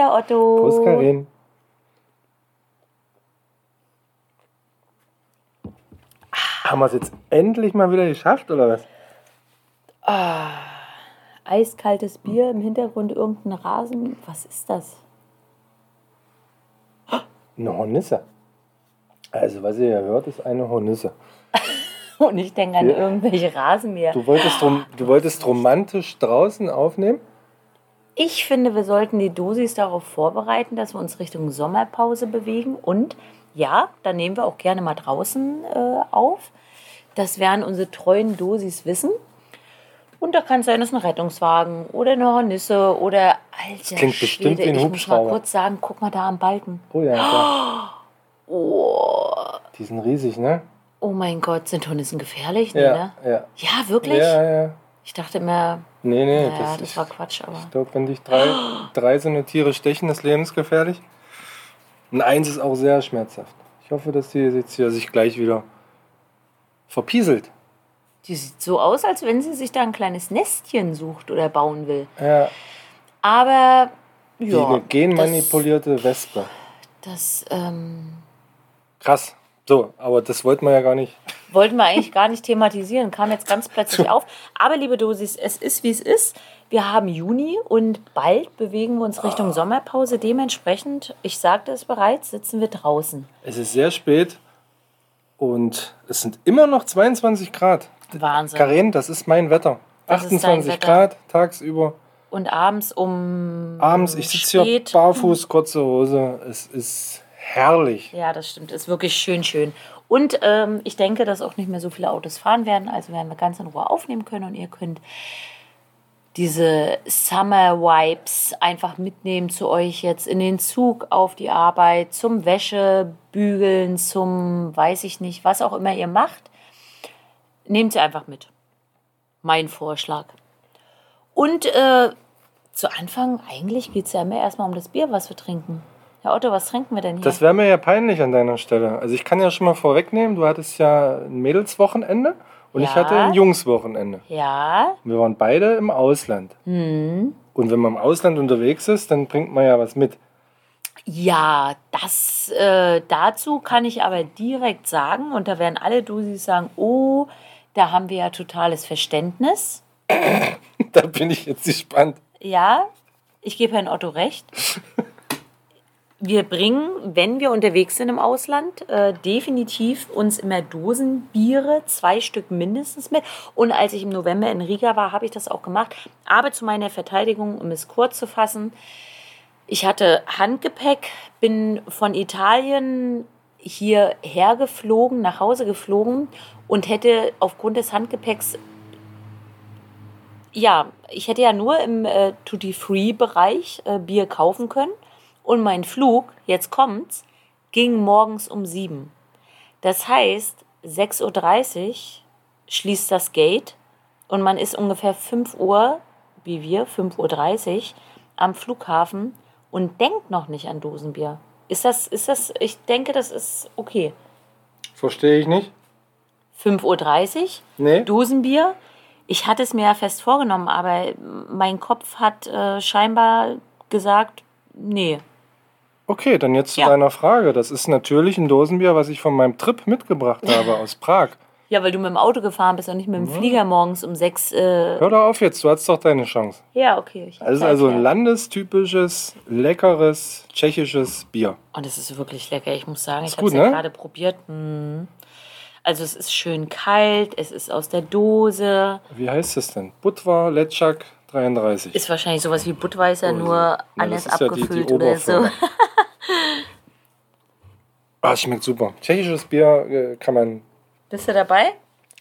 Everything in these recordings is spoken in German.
Herr Otto. Prost, Karin. Haben wir es jetzt endlich mal wieder geschafft, oder was? Eiskaltes Bier, im Hintergrund irgendein Rasen. Was ist das? Eine Hornisse. Also, was ihr ja hört, ist eine Hornisse. Und ich denke an Ja. irgendwelche Rasenmäher. Du wolltest, rom du wolltest romantisch draußen aufnehmen? Ich finde, wir sollten die Dosis darauf vorbereiten, dass wir uns Richtung Sommerpause bewegen. Und ja, dann nehmen wir auch gerne mal draußen äh, auf. Das werden unsere treuen Dosis wissen. Und da kann es sein, dass ein Rettungswagen oder eine Hornisse oder alter klingt bestimmt Schwede, wie ein ich muss mal kurz sagen, guck mal da am Balken. Oh ja, klar. Oh, Die sind riesig, ne? oh mein Gott, sind Hornissen gefährlich? Ja, ne? ja. Ja, wirklich? Ja, ja. Ich dachte immer, Nee, nee, naja, das, das, ist, war Quatsch, aber. Ich glaube, wenn dich drei, drei so eine Tiere stechen, ist lebensgefährlich. Und eins ist auch sehr schmerzhaft. Ich hoffe, dass die jetzt hier sich gleich wieder verpieselt. Die sieht so aus, als wenn sie sich da ein kleines Nestchen sucht oder bauen will. Ja, Aber wie ja, eine genmanipulierte Wespe. das, das ähm, Krass. So, aber das wollten wir ja gar nicht. Wollten wir eigentlich gar nicht thematisieren, kam jetzt ganz plötzlich auf. Aber liebe Dosis, es ist wie es ist. Wir haben Juni und bald bewegen wir uns Richtung Sommerpause. Dementsprechend, ich sagte es bereits, sitzen wir draußen. Es ist sehr spät und es sind immer noch 22 Grad. Wahnsinn. Karin, das ist mein Wetter. Das ist dein 28 Wetter. Grad tagsüber. Und abends um Abends, ich sitze hier barfuß, kurze Hose. Es ist herrlich. Ja, das stimmt. Ist wirklich schön, schön. Und ähm, ich denke, dass auch nicht mehr so viele Autos fahren werden. Also werden wir ganz in Ruhe aufnehmen können und ihr könnt diese Summer Vibes einfach mitnehmen zu euch jetzt in den Zug auf die Arbeit, zum Wäschebügeln, zum weiß ich nicht, was auch immer ihr macht. Nehmt sie einfach mit. Mein Vorschlag. Und äh, zu Anfang, eigentlich geht es ja immer erstmal um das Bier, was wir trinken. Herr Otto, was trinken wir denn hier? Das wäre mir ja peinlich an deiner Stelle. Also ich kann ja schon mal vorwegnehmen, du hattest ja ein Mädelswochenende und ich Ja. hatte ein Jungswochenende. ja, Wir waren beide im Ausland. hm. Und wenn man im Ausland unterwegs ist, dann bringt man ja was mit. Ja, das äh, dazu kann ich aber direkt sagen, und da werden alle Dusis sagen, oh, da haben wir ja totales Verständnis. da bin ich jetzt gespannt. Ja, ich gebe Herrn Otto recht. Wir bringen, wenn wir unterwegs sind im Ausland, äh, definitiv uns immer Dosenbiere, zwei Stück mindestens mit. Und als ich im November in Riga war, habe ich das auch gemacht. Aber zu meiner Verteidigung, um es kurz zu fassen, ich hatte Handgepäck, bin von Italien hierher geflogen, nach Hause geflogen und hätte aufgrund des Handgepäcks ja, ich hätte ja nur im äh, Duty-Free-Bereich äh, Bier kaufen können. Und mein Flug, jetzt kommt's, ging morgens um sieben. Das heißt, 6.30 Uhr schließt das Gate und man ist ungefähr 5 Uhr, wie wir, 5.30 Uhr am Flughafen und denkt noch nicht an Dosenbier. Ist das, ist das, ich denke, das ist okay. Verstehe ich nicht. 5.30 Uhr, Nee. Dosenbier. Ich hatte es mir ja fest vorgenommen, aber mein Kopf hat äh, scheinbar gesagt, nee. Okay, dann jetzt zu Ja. deiner Frage. Das ist natürlich ein Dosenbier, was ich von meinem Trip mitgebracht habe aus Prag. Ja, weil du mit dem Auto gefahren bist und nicht mit dem Flieger morgens um sechs. Äh, Hör doch auf jetzt, du hast doch deine Chance. ja, okay. Ich Es ist Zeit, also ein landestypisches, leckeres, tschechisches Bier. Und es ist wirklich lecker, ich muss sagen. Ist ich habe es ja ne? gerade probiert. Mm. Also es ist schön kalt, es ist aus der Dose. Wie heißt es denn? Budva Letschak 33. Ist wahrscheinlich sowas wie Budweiser, Oh, nur anders ja die- die abgefüllt oder so. Ah, schmeckt super. Tschechisches Bier äh, kann man Bist du dabei?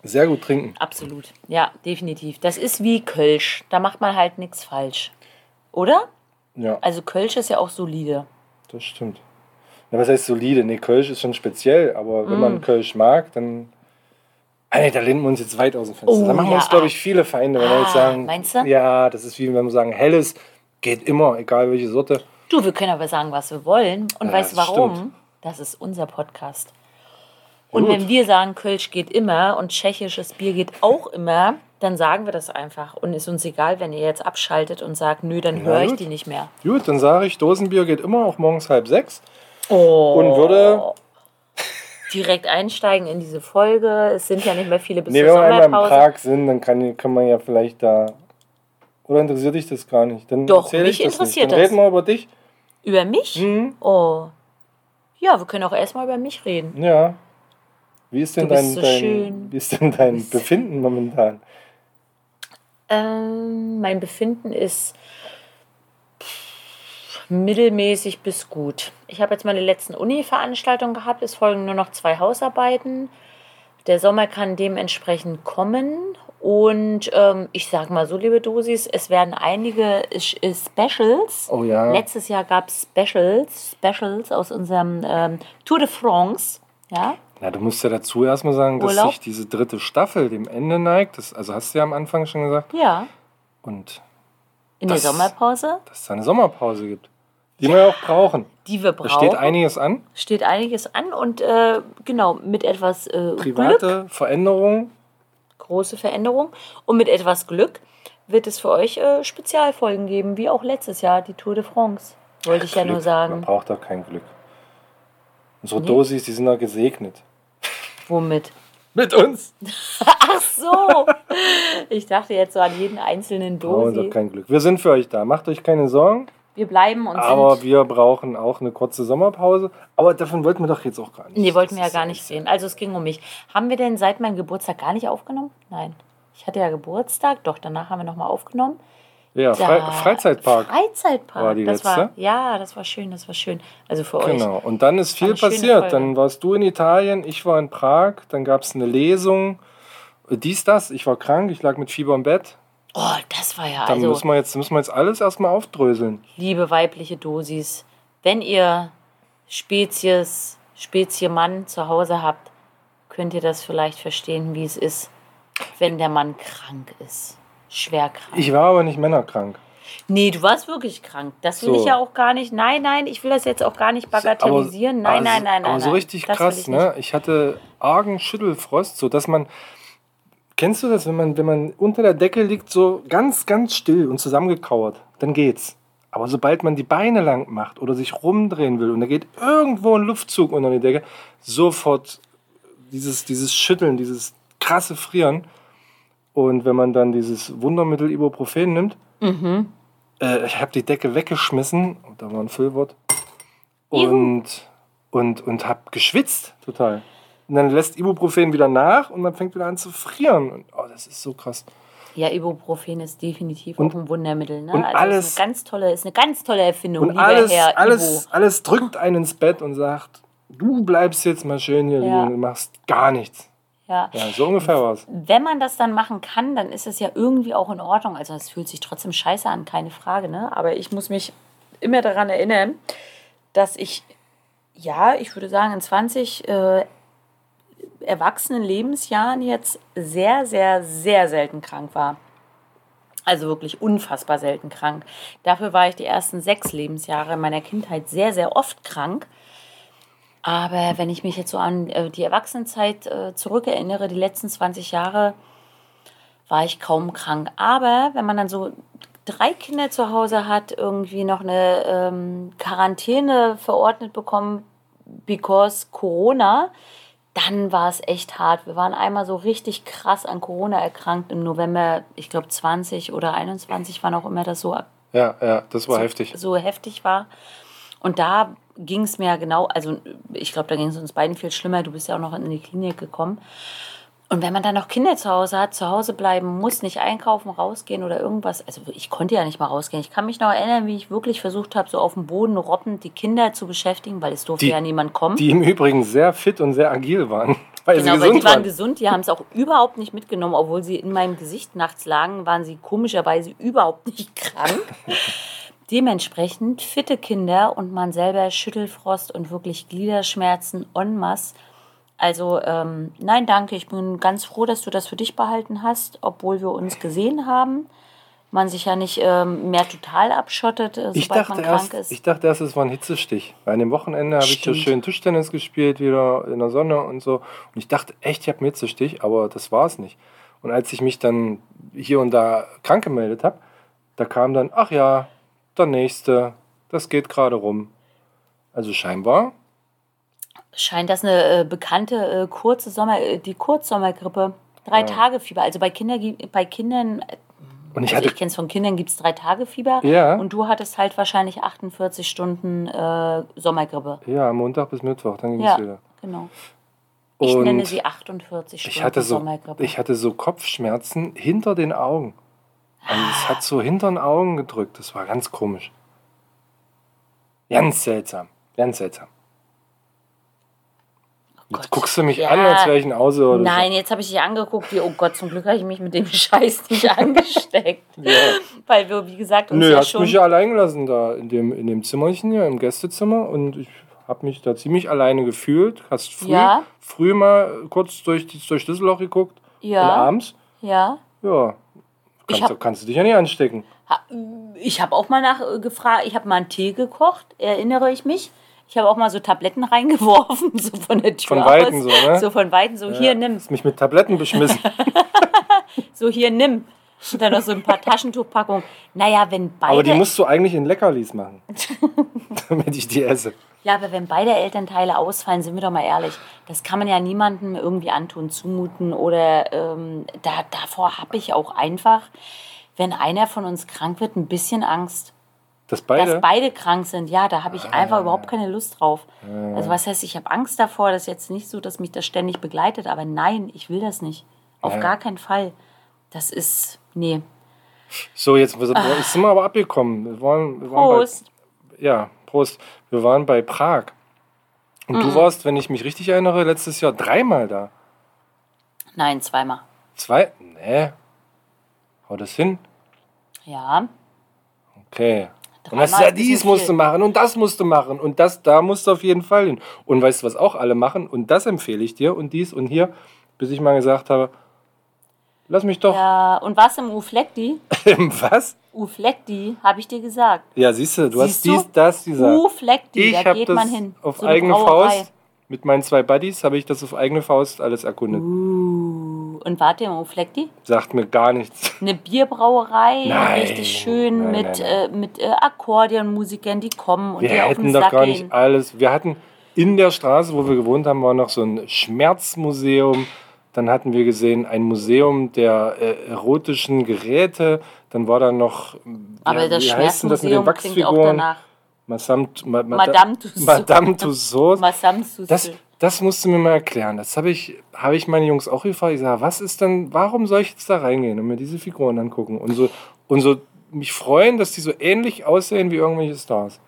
sehr gut trinken. Absolut. Ja, definitiv. Das ist wie Kölsch. Da macht man halt nichts falsch. Oder? Ja, Also Kölsch ist ja auch solide. das stimmt. Ja, was heißt solide? Nee, Kölsch ist schon speziell, aber wenn Mm. man Kölsch mag, dann. Ah, nee, da lehnen wir uns jetzt weit aus dem Fenster. Oh, da machen wir ja. uns, glaube ich, viele Feinde, wenn wir jetzt Ah, sagen. meinst du? Ja, das ist wie wenn wir sagen, helles geht immer, egal welche Sorte. Du, wir können aber sagen, was wir wollen. Und Ja, weißt du das warum? stimmt. Das ist unser Podcast. Und Gut. wenn wir sagen, Kölsch geht immer und tschechisches Bier geht auch immer, dann sagen wir das einfach. Und ist uns egal, wenn ihr jetzt abschaltet und sagt, nö, dann höre ich die nicht mehr. Gut, dann sage ich, Dosenbier geht immer, auch morgens halb sechs. Oh. Und würde- direkt einsteigen in diese Folge. Es sind ja nicht mehr viele bis Nee, zur wenn wir einmal in Sommerpause. Prag sind, dann kann, kann man ja vielleicht da. Oder interessiert dich das gar nicht? Dann Doch, mich ich das interessiert nicht. Dann das. reden wir über dich. Über mich? Mhm. Oh. Ja, wir können auch erstmal über mich reden. Ja. Wie ist denn Du dein, so dein. Wie ist denn dein Befinden momentan? Ähm, mein Befinden ist mittelmäßig bis gut. Ich habe jetzt meine letzten Uni-Veranstaltungen gehabt. Es folgen nur noch zwei Hausarbeiten. Der Sommer kann dementsprechend kommen. Und ähm, ich sage mal so, liebe Dosis, es werden einige Specials. Oh ja. Letztes Jahr gab es Specials, Specials aus unserem ähm, Tour de France. Ja, Na, du musst ja dazu erstmal sagen, dass Urlaub? sich diese dritte Staffel dem Ende neigt. Das, also hast du ja am Anfang schon gesagt. ja. Und In Das- der Sommerpause, dass es eine Sommerpause gibt. Die wir ja auch brauchen. die wir Da brauchen. steht einiges an. steht einiges an und äh, genau mit etwas äh, Glück, Private Veränderungen. Große Veränderung und mit etwas Glück wird es für euch äh, Spezialfolgen geben, wie auch letztes Jahr die Tour de France. Wollte ich ja nur Glück. Man sagen. braucht doch kein Glück. Unsere Nee. Dosis, die sind ja gesegnet. Womit? Mit uns. Ach so! ich dachte jetzt so an jeden einzelnen Brauchen doch Dosi. kein Glück. Wir sind für euch da. Macht euch keine Sorgen. Wir bleiben und Aber sind. wir brauchen auch eine kurze Sommerpause. Aber davon wollten wir doch jetzt auch gar nicht. Nee, wollten wir ja Das gar nicht sehen. Also es ging um mich. Haben wir denn seit meinem Geburtstag gar nicht aufgenommen? Nein. Ich hatte ja Geburtstag, doch, danach haben wir nochmal aufgenommen. Ja, Fre Freizeitpark. Freizeitpark. War die das war, letzte? ja, das war schön, das war schön. Also für euch. Genau. Und dann ist viel passiert. Dann warst du in Italien, ich war in Prag, dann gab es eine Lesung. Dies, das, ich war krank, ich lag mit Fieber im Bett. Oh, das war ja Dann also, müssen, wir jetzt, müssen wir jetzt alles erstmal aufdröseln. liebe weibliche Dosis, wenn ihr Spezies, Spezie Mann zu Hause habt, könnt ihr das vielleicht verstehen, wie es ist, wenn der Mann krank ist. Schwer krank. Ich war aber nicht männerkrank. nee, du warst wirklich krank. Das will So. ich ja auch gar nicht. Nein, nein, ich will das jetzt auch gar nicht bagatellisieren. Aber- nein, nein, nein, nein. Aber so nein. richtig Das will krass, ich ne? Ich hatte argen Schüttelfrost, so dass man. Kennst du das, wenn man, wenn man unter der Decke liegt, so ganz, ganz still und zusammengekauert, dann geht's. Aber sobald man die Beine lang macht oder sich rumdrehen will und da geht irgendwo ein Luftzug unter die Decke, sofort dieses, dieses Schütteln, dieses krasse Frieren. Und wenn man dann dieses Wundermittel Ibuprofen nimmt, Mhm. äh, ich habe die Decke weggeschmissen, und da war ein Füllwort, Juhu. und, und, und habe geschwitzt total. Und dann lässt Ibuprofen wieder nach und man fängt wieder an zu frieren. Und, oh, das ist so krass. Ja, Ibuprofen ist definitiv Und- auch ein Wundermittel. Ne? und also alles- ist eine ganz tolle, ist eine ganz tolle Erfindung, Und alles, Herr alles, alles drückt einen ins Bett und sagt, du bleibst jetzt mal schön hier Ja. liegen und machst gar nichts. Ja. Ja, so ungefähr war es. Wenn man das dann machen kann, dann ist es ja irgendwie auch in Ordnung. Also es fühlt sich trotzdem scheiße an, keine Frage. Ne? Aber ich muss mich immer daran erinnern, dass ich, ja, ich würde sagen, in 20 äh, erwachsenen Lebensjahren jetzt sehr, sehr, sehr selten krank war. Also wirklich unfassbar selten krank. Dafür war ich die ersten sechs Lebensjahre meiner Kindheit sehr, sehr oft krank. Aber wenn ich mich jetzt so an äh, die Erwachsenenzeit äh, zurückerinnere, die letzten 20 Jahre, war ich kaum krank. Aber wenn man dann so drei Kinder zu Hause hat, irgendwie noch eine ähm, Quarantäne verordnet bekommen, because Corona, dann war es echt hart. Wir waren einmal so richtig krass an Corona erkrankt im November, ich glaube 20 oder 21, wann auch immer das so Ja, ja, das war so, heftig. so heftig war. Und da ging es mir genau, also ich glaube, da ging es uns beiden viel schlimmer. Du bist ja auch noch in die Klinik gekommen. Und wenn man dann noch Kinder zu Hause hat, zu Hause bleiben muss, nicht einkaufen, rausgehen oder irgendwas. Also ich konnte ja nicht mal rausgehen. Ich kann mich noch erinnern, wie ich wirklich versucht habe, so auf dem Boden robbend die Kinder zu beschäftigen, weil es durfte Die- ja niemand kommen. Die im Übrigen sehr fit und sehr agil waren, weil Genau, sie weil die waren waren. gesund, die haben es auch überhaupt nicht mitgenommen, obwohl sie in meinem Gesicht nachts lagen, waren sie komischerweise überhaupt nicht krank. Dementsprechend fitte Kinder und man selber Schüttelfrost und wirklich Gliederschmerzen en masse. Also ähm, nein, danke, ich bin ganz froh, dass du das für dich behalten hast, obwohl wir uns gesehen haben. Man sich ja nicht ähm, mehr total abschottet, äh, sobald Ich dachte, man erst, krank ist. ich dachte erst, es war ein Hitzestich. Weil an dem Wochenende habe ich so schön Tischtennis gespielt, wieder in der Sonne und so. Und ich dachte echt, ich habe einen Hitzestich, aber das war es nicht. Und als ich mich dann hier und da krank gemeldet habe, da kam dann, ach ja, der nächste, das geht gerade rum. Also scheinbar. Scheint das eine äh, bekannte äh, kurze Sommer, äh, die Kurzsommergrippe. Drei Tage Fieber. Also bei, Kinder, bei Kindern, äh, Und ich also ich kenne es von Kindern, gibt es drei Tage Fieber. Ja. Und du hattest halt wahrscheinlich 48 Stunden äh, Sommergrippe. ja, Montag bis Mittwoch, dann ging Ja, es wieder. genau. Ich Und nenne sie 48 Stunden ich hatte, so, Sommergrippe. ich hatte so Kopfschmerzen hinter den Augen. Also es hat so hinter den Augen gedrückt. Das war ganz komisch. Ganz seltsam. Ganz seltsam. Oh Jetzt Gott. guckst du mich Ja. an, als wäre ich ein Außer oder Nein, jetzt habe ich dich angeguckt, wie, oh Gott, zum Glück habe ich mich mit dem Scheiß nicht angesteckt. so. Ja. Weil wir, wie gesagt, uns Nö, ja hast schon. mich ja allein gelassen da in dem, in dem Zimmerchen hier, im Gästezimmer. Und ich habe mich da ziemlich alleine gefühlt. Hast früh, Ja. früh mal kurz durch, die- durchs Schlüsselloch geguckt. Und ja, abends, ja. ja, kannst, hab- du, kannst du dich ja nicht anstecken. Ich habe auch mal nachgefragt, ich habe mal einen Tee gekocht, erinnere ich mich. Ich habe auch mal so Tabletten reingeworfen, so von der Tür Von aus. Weitem so, ne? So von Weitem, so hier, nimm. Hast mich mit Tabletten beschmissen. So hier, nimm. Und dann noch so ein paar Taschentuchpackungen. Naja, wenn beide... Aber die musst du eigentlich in Leckerlis machen. damit ich die esse. Ja, aber wenn beide Elternteile ausfallen, sind wir doch mal ehrlich, das kann man ja niemandem irgendwie antun, zumuten oder ähm, da, davor habe ich auch einfach, wenn einer von uns krank wird, ein bisschen Angst. Das beide? Dass beide krank sind, ja, da habe ich Ah. einfach überhaupt keine Lust drauf. Also was heißt, ich habe Angst davor, das ist jetzt nicht so, dass mich das ständig begleitet, aber nein, ich will das nicht. Auf Ja. gar keinen Fall. Das ist, nee. so, jetzt sind wir aber abgekommen. Wir waren, wir waren bei, Prost. Ja, Prost. Wir waren bei Prag. Und Mhm. du warst, wenn ich mich richtig erinnere, letztes Jahr dreimal da. Nein, zweimal. Zwei? Nee. Hau das hin? Ja. Okay. Und Dreimal das ist ja dies musst du machen und das musst du machen und das da musst du auf jeden Fall hin. Und weißt du, was auch alle machen? Und das empfehle ich dir und dies und hier, bis ich mal gesagt habe, lass mich doch. Ja, und was im Uflekti? was? Uflekti, habe ich dir gesagt. Ja, siehst du, du hast Siehst du? dies, das, dieser. Uflekti, Ich da geht das man hin. auf eigene Brauerei. Faust, mit meinen zwei Buddies, habe ich das auf eigene Faust alles erkundet. Uh, und wart ihr im Uflekti? Sagt mir gar nichts. Eine Bierbrauerei, Nein, richtig schön nein, mit, nein, Äh, mit äh, Akkordeonmusikern, die kommen und Wir dir auf den hätten doch Sack gar nicht alles. Wir hatten in der Straße, wo wir gewohnt haben, war noch so ein Schmerzmuseum. Dann hatten wir gesehen ein Museum der äh, erotischen Geräte. Dann war da noch. Aber ja, das wie heißt denn das mit den Schmerzmuseum klingt auch Wachsfiguren? danach. Madame, ma, ma, Madame Tussauds. Madame Tussauds. Madame Tussauds. Das, das musst du mir mal erklären. Das habe ich, habe ich meine Jungs auch gefragt. Ich sage, was ist denn, warum soll ich jetzt da reingehen und mir diese Figuren angucken? Und so, und so mich freuen, dass die so ähnlich aussehen wie irgendwelche Stars.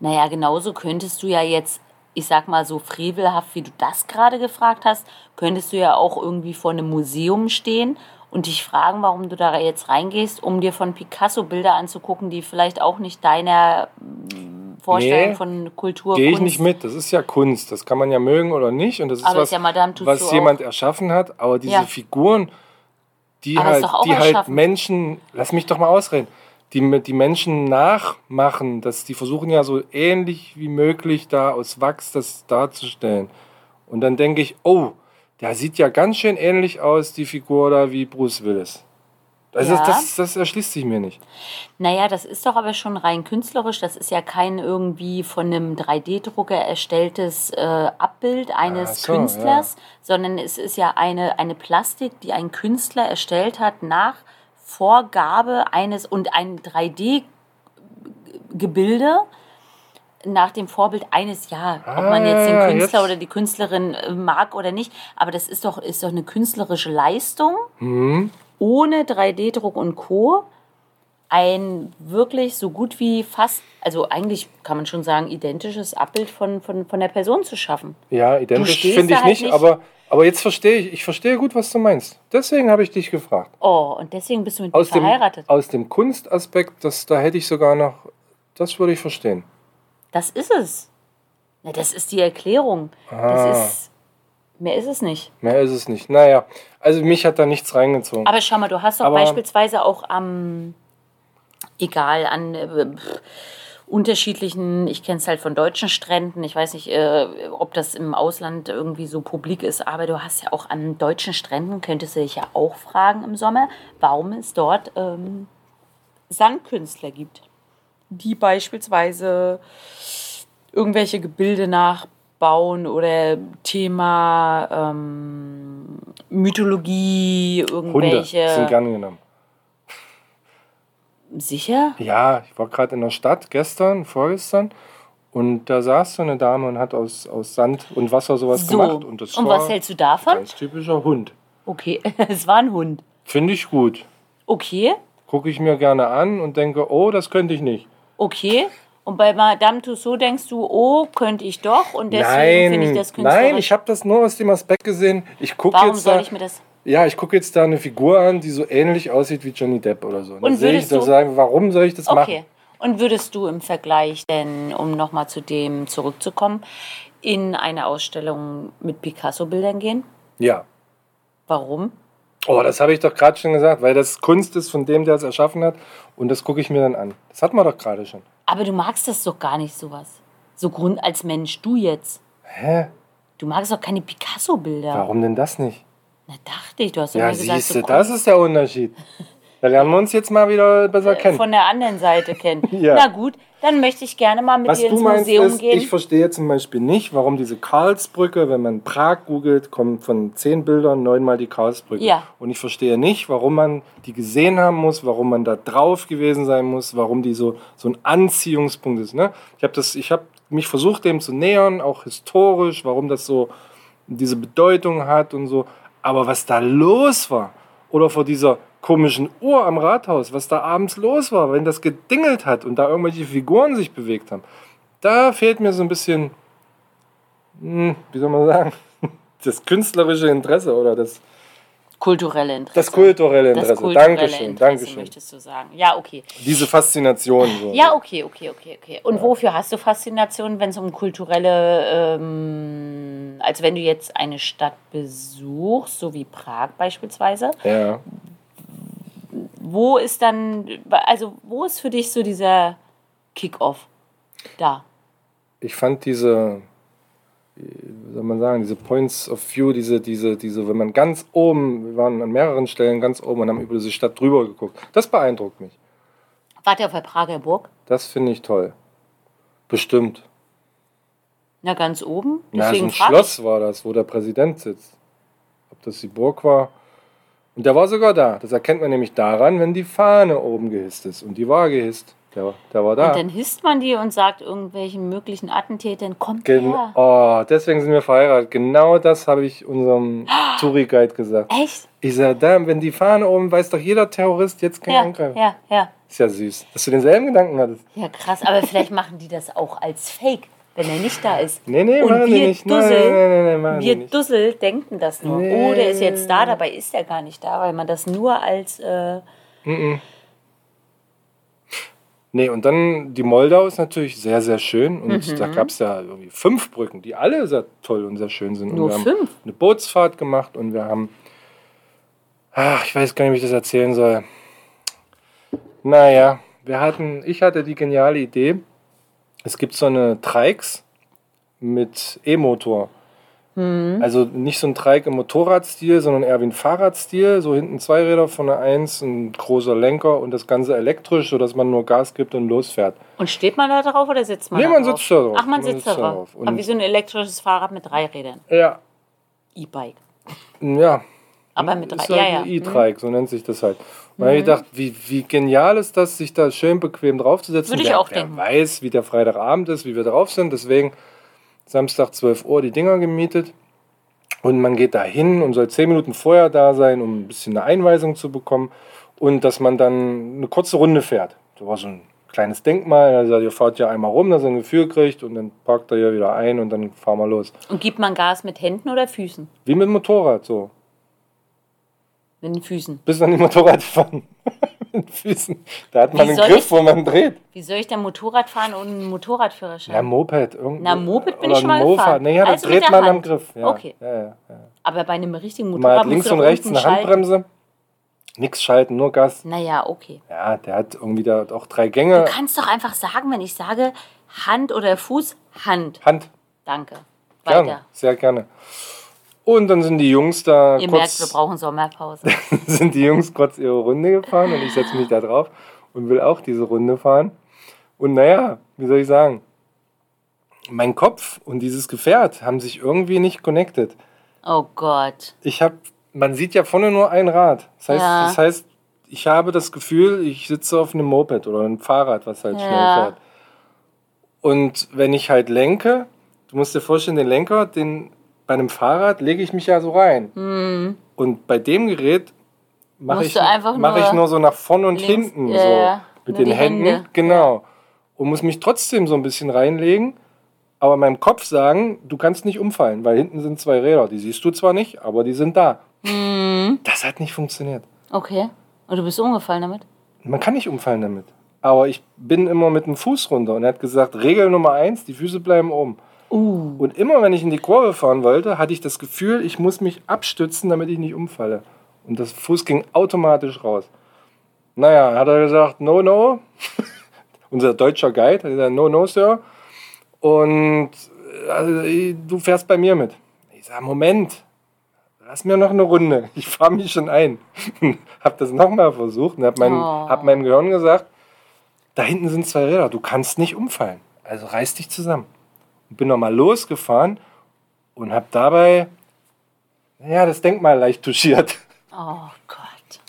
Naja, genauso könntest du ja jetzt, ich sag mal so frevelhaft, wie du das gerade gefragt hast, könntest du ja auch irgendwie vor einem Museum stehen und dich fragen, warum du da jetzt reingehst, um dir von Picasso Bilder anzugucken, die vielleicht auch nicht deiner Vorstellung Nee, von Kultur Gehe ich Kunst- nicht mit. Das ist ja Kunst. Das kann man ja mögen oder nicht. Und das ist Aber was, ist ja was jemand auch. erschaffen hat. Aber diese Ja. Figuren, die Aber halt, die halt. Menschen, lass mich doch mal ausreden, die, mit- die Menschen nachmachen, dass die versuchen ja so ähnlich wie möglich da aus Wachs das darzustellen. Und dann denke ich, oh, der sieht ja ganz schön ähnlich aus, die Figur da, wie Bruce Willis. Also Ja. das, das, das erschließt sich mir nicht. Naja, das ist doch aber schon rein künstlerisch. Das ist ja kein irgendwie von einem 3D-Drucker erstelltes äh, Abbild eines so, Künstlers, sondern es ist ja eine, eine Plastik, die ein Künstler erstellt hat nach Vorgabe eines und ein 3D-Gebilde nach dem Vorbild eines, ja, ob man jetzt den Ah, Künstler jetzt. oder die Künstlerin äh, mag oder nicht, aber das ist doch, ist doch eine künstlerische Leistung Mhm. Ohne 3D-Druck und Co. ein wirklich so gut wie fast, also eigentlich kann man schon sagen, identisches Abbild von, von, von der Person zu schaffen. Ja, identisch finde ich halt nicht, nicht- aber, aber jetzt verstehe ich, ich verstehe gut, was du meinst. Deswegen habe ich dich gefragt. Oh, und deswegen bist du mit mir Aus dem, verheiratet. aus dem Kunstaspekt, das, da hätte ich sogar noch, das würde ich verstehen. Das ist es. Na, das ist die Erklärung. Ah. Das ist, mehr ist es nicht. Mehr ist es nicht. Naja, also mich hat da nichts reingezogen. Aber schau mal, du hast doch Aber- beispielsweise auch am, egal, an äh, unterschiedlichen, ich kenne es halt von deutschen Stränden, ich weiß nicht, äh, ob das im Ausland irgendwie so publik ist, aber du hast ja auch an deutschen Stränden, könntest du dich ja auch fragen im Sommer, warum es dort ähm, Sandkünstler gibt, die beispielsweise irgendwelche Gebilde nachbauen oder Thema ähm, Mythologie, Hunde irgendwelche. sind gern genommen. Sicher? Ja, ich war gerade in der Stadt gestern, vorgestern. Und da saß so eine Dame und hat aus, aus Sand und Wasser sowas So. gemacht. Und das Und was hältst du davon? ganz typischer Hund. Okay, es war ein Hund. Finde ich gut. Okay, Gucke ich mir gerne an und denke, oh, das könnte ich nicht. okay. Und bei Madame Tussauds denkst du, oh, könnte ich doch. Und deswegen finde ich das künstlerisch. nein, ich habe das nur aus dem Aspekt gesehen. Ich gucke Warum jetzt soll da, ich mir das... ja, ich gucke jetzt da eine Figur an, die so ähnlich aussieht wie Johnny Depp oder so. Und, dann Und sehe ich würdest da du- sagen, warum soll ich das machen? Okay. Und würdest du im Vergleich denn, um nochmal zu dem zurückzukommen, in eine Ausstellung mit Picasso-Bildern gehen? Ja. Warum? Oh, das habe ich doch gerade schon gesagt, weil das Kunst ist von dem, der es erschaffen hat. Und das gucke ich mir dann an. Das hatten wir doch gerade schon. Aber du magst das doch gar nicht, sowas. So Grund als Mensch, du jetzt. Hä? Du magst doch keine Picasso-Bilder. Warum denn das nicht? Na, dachte ich, du hast doch Ja, mal gesagt, siehst du, so das ist der Unterschied. Da lernen wir uns jetzt mal wieder besser kennen. von der anderen Seite kennen. Ja. Na gut, dann möchte ich gerne mal mit Was dir du ins meinst, Museum ist, gehen. ich verstehe zum Beispiel nicht, warum diese Karlsbrücke, wenn man Prag googelt, kommen von zehn Bildern neunmal die Karlsbrücke. Ja. Und ich verstehe nicht, warum man die gesehen haben muss, warum man da drauf gewesen sein muss, warum die so, so ein Anziehungspunkt ist. Ne? Ich habe hab mich versucht, dem zu nähern, auch historisch, warum das so diese Bedeutung hat und so. Aber was da los war, oder vor dieser komischen Uhr am Rathaus, was da abends los war, wenn das gedingelt hat und da irgendwelche Figuren sich bewegt haben, da fehlt mir so ein bisschen, hm, wie soll man sagen, das künstlerische Interesse oder das, kulturelle Interesse. das kulturelle Das Interesse. kulturelle Dankeschön, Interesse, Dankeschön. möchtest du sagen. Ja, okay. Diese Faszination. So. Ja, okay, okay, okay, okay. Und wofür hast du Faszination, wenn es um kulturelle, ähm, als wenn du jetzt eine Stadt besuchst, so wie Prag beispielsweise, ja. Wo ist dann, also wo ist für dich so dieser Kick-off da? ich fand diese, wie soll man sagen, diese Points of View, diese, diese, diese, wenn man ganz oben, wir waren an mehreren Stellen ganz oben und haben über diese Stadt drüber geguckt, das beeindruckt mich. Wart ihr auf der Prager Burg? Das finde ich toll. Bestimmt. Na, ganz oben? Na, so Deswegen ein. Schloss war das, wo der Präsident sitzt. Ob das die Burg war. Und der war sogar da. Das erkennt man nämlich daran, wenn die Fahne oben gehisst ist. Und die war gehisst. Der, der war da. Und dann hisst man die und sagt irgendwelchen möglichen Attentätern, kommt Gen her. oh, deswegen sind wir verheiratet. Genau das habe ich unserem Touri-Guide gesagt. Echt? Ich sage, da, wenn die Fahne oben, weiß doch jeder Terrorist, jetzt kann ich Ja, angreifen. ja, ja. Ist ja süß. Dass du denselben Gedanken hattest. Ja, krass. Aber vielleicht machen die das auch als Fake, wenn er nicht da ist. Nee, nee, Und wir nicht. Dussel- nein, nein, nein, Wir nicht. Dussel denken das nur. Nee. Oh, der ist jetzt da, dabei ist er gar nicht da, weil man das nur als. Äh, Nee, und dann die Moldau ist natürlich sehr, sehr schön. Und Mhm. da gab es ja irgendwie fünf Brücken, die alle sehr toll und sehr schön sind. Nur und wir fünf? haben eine Bootsfahrt gemacht und wir haben. Ach, ich weiß gar nicht, wie ich das erzählen soll. Naja, wir hatten, ich hatte die geniale Idee. Es gibt so eine Trikes mit E-Motor. Hm. Also nicht so ein Trike im Motorradstil, sondern eher wie ein Fahrradstil. So hinten zwei Räder, vorne eins, ein großer Lenker und das Ganze elektrisch, sodass man nur Gas gibt und losfährt. und steht man da drauf oder sitzt man Nee, da man drauf? sitzt da drauf. Ach, man, sitzt da drauf. Und- Aber wie so ein elektrisches Fahrrad mit drei Rädern. Ja, E-Bike. ja. Aber mit drei. Ja, halt ja. Hm. E-Trike, so nennt sich das halt. Und da habe ich gedacht, wie, wie genial ist das, sich da schön bequem draufzusetzen. Würde ich wer, auch wer denken. weiß, wie der Freitagabend ist, wie wir drauf sind. Deswegen Samstag 12 Uhr die Dinger gemietet. Und man geht da hin und soll 10 Minuten vorher da sein, um ein bisschen eine Einweisung zu bekommen. Und dass man dann eine kurze Runde fährt. Da war so ein kleines Denkmal. Also ihr fahrt ja einmal rum, dass ihr ein Gefühl kriegt und dann parkt er hier wieder ein und dann fahren wir los. Und gibt man Gas mit Händen oder Füßen? Wie mit dem Motorrad so. Mit den Füßen. Bis an die Motorrad fahren. mit den Füßen. Da hat man einen Griff, ich- wo man dreht. Wie soll ich denn Motorrad fahren ohne einen Motorradführerschein? Ja, Moped. Irgend Na, Moped bin ich schon mal Mofa. gefahren. Nee, ja, da Also dreht man am. Griff. Ja, Okay. Ja. Aber bei einem richtigen Man Motorrad hat links du und rechts eine schalten. Handbremse. Nix schalten, nur Gas. Naja, okay. Ja, der hat irgendwie da auch drei Gänge. Du kannst doch einfach sagen, wenn ich sage Hand oder Fuß, Hand. Hand. Danke. Weiter. sehr gerne. Und dann sind die Jungs da Ihr merkt, wir brauchen Sommerpause. sind die Jungs kurz ihre Runde gefahren und ich setze mich da drauf und will auch diese Runde fahren. Und naja, wie soll ich sagen? Mein Kopf und dieses Gefährt haben sich irgendwie nicht connected. Oh Gott. Ich habe, man sieht ja vorne nur ein Rad. Das heißt, Ja. das heißt, ich habe das Gefühl, ich sitze auf einem Moped oder einem Fahrrad, was halt schnell Ja. fährt. Und wenn ich halt lenke, du musst dir vorstellen, den Lenker, den bei einem Fahrrad lege ich mich ja so rein. Und bei dem Gerät mache ich, mach nur ich nur so nach vorne und links- hinten ja, so ja. mit den Händen, Hände. genau. Und muss mich trotzdem so ein bisschen reinlegen, aber meinem Kopf sagen, du kannst nicht umfallen, weil hinten sind zwei Räder, die siehst du zwar nicht, aber die sind da. Mhm. Das hat nicht funktioniert. Okay. Und du bist umgefallen damit? Man kann nicht umfallen damit. Aber ich bin immer mit dem Fuß runter und er hat gesagt, Regel Nummer eins, die Füße bleiben oben. Uh. Und immer wenn ich in die Kurve fahren wollte, hatte ich das Gefühl, ich muss mich abstützen, damit ich nicht umfalle. Und das Fuß ging automatisch raus. Naja, hat er gesagt, no, no. Unser deutscher Guide hat gesagt, no, no, Sir. Und also, du fährst bei mir mit. Ich sage, Moment, lass mir noch eine Runde. Ich fahre mich schon ein. hab das nochmal versucht und hab, mein, Oh. hab meinem Gehirn gesagt, da hinten sind zwei Räder, du kannst nicht umfallen. Also reiß dich zusammen. Und bin nochmal losgefahren und hab dabei, ja, das Denkmal leicht touchiert. Oh Gott.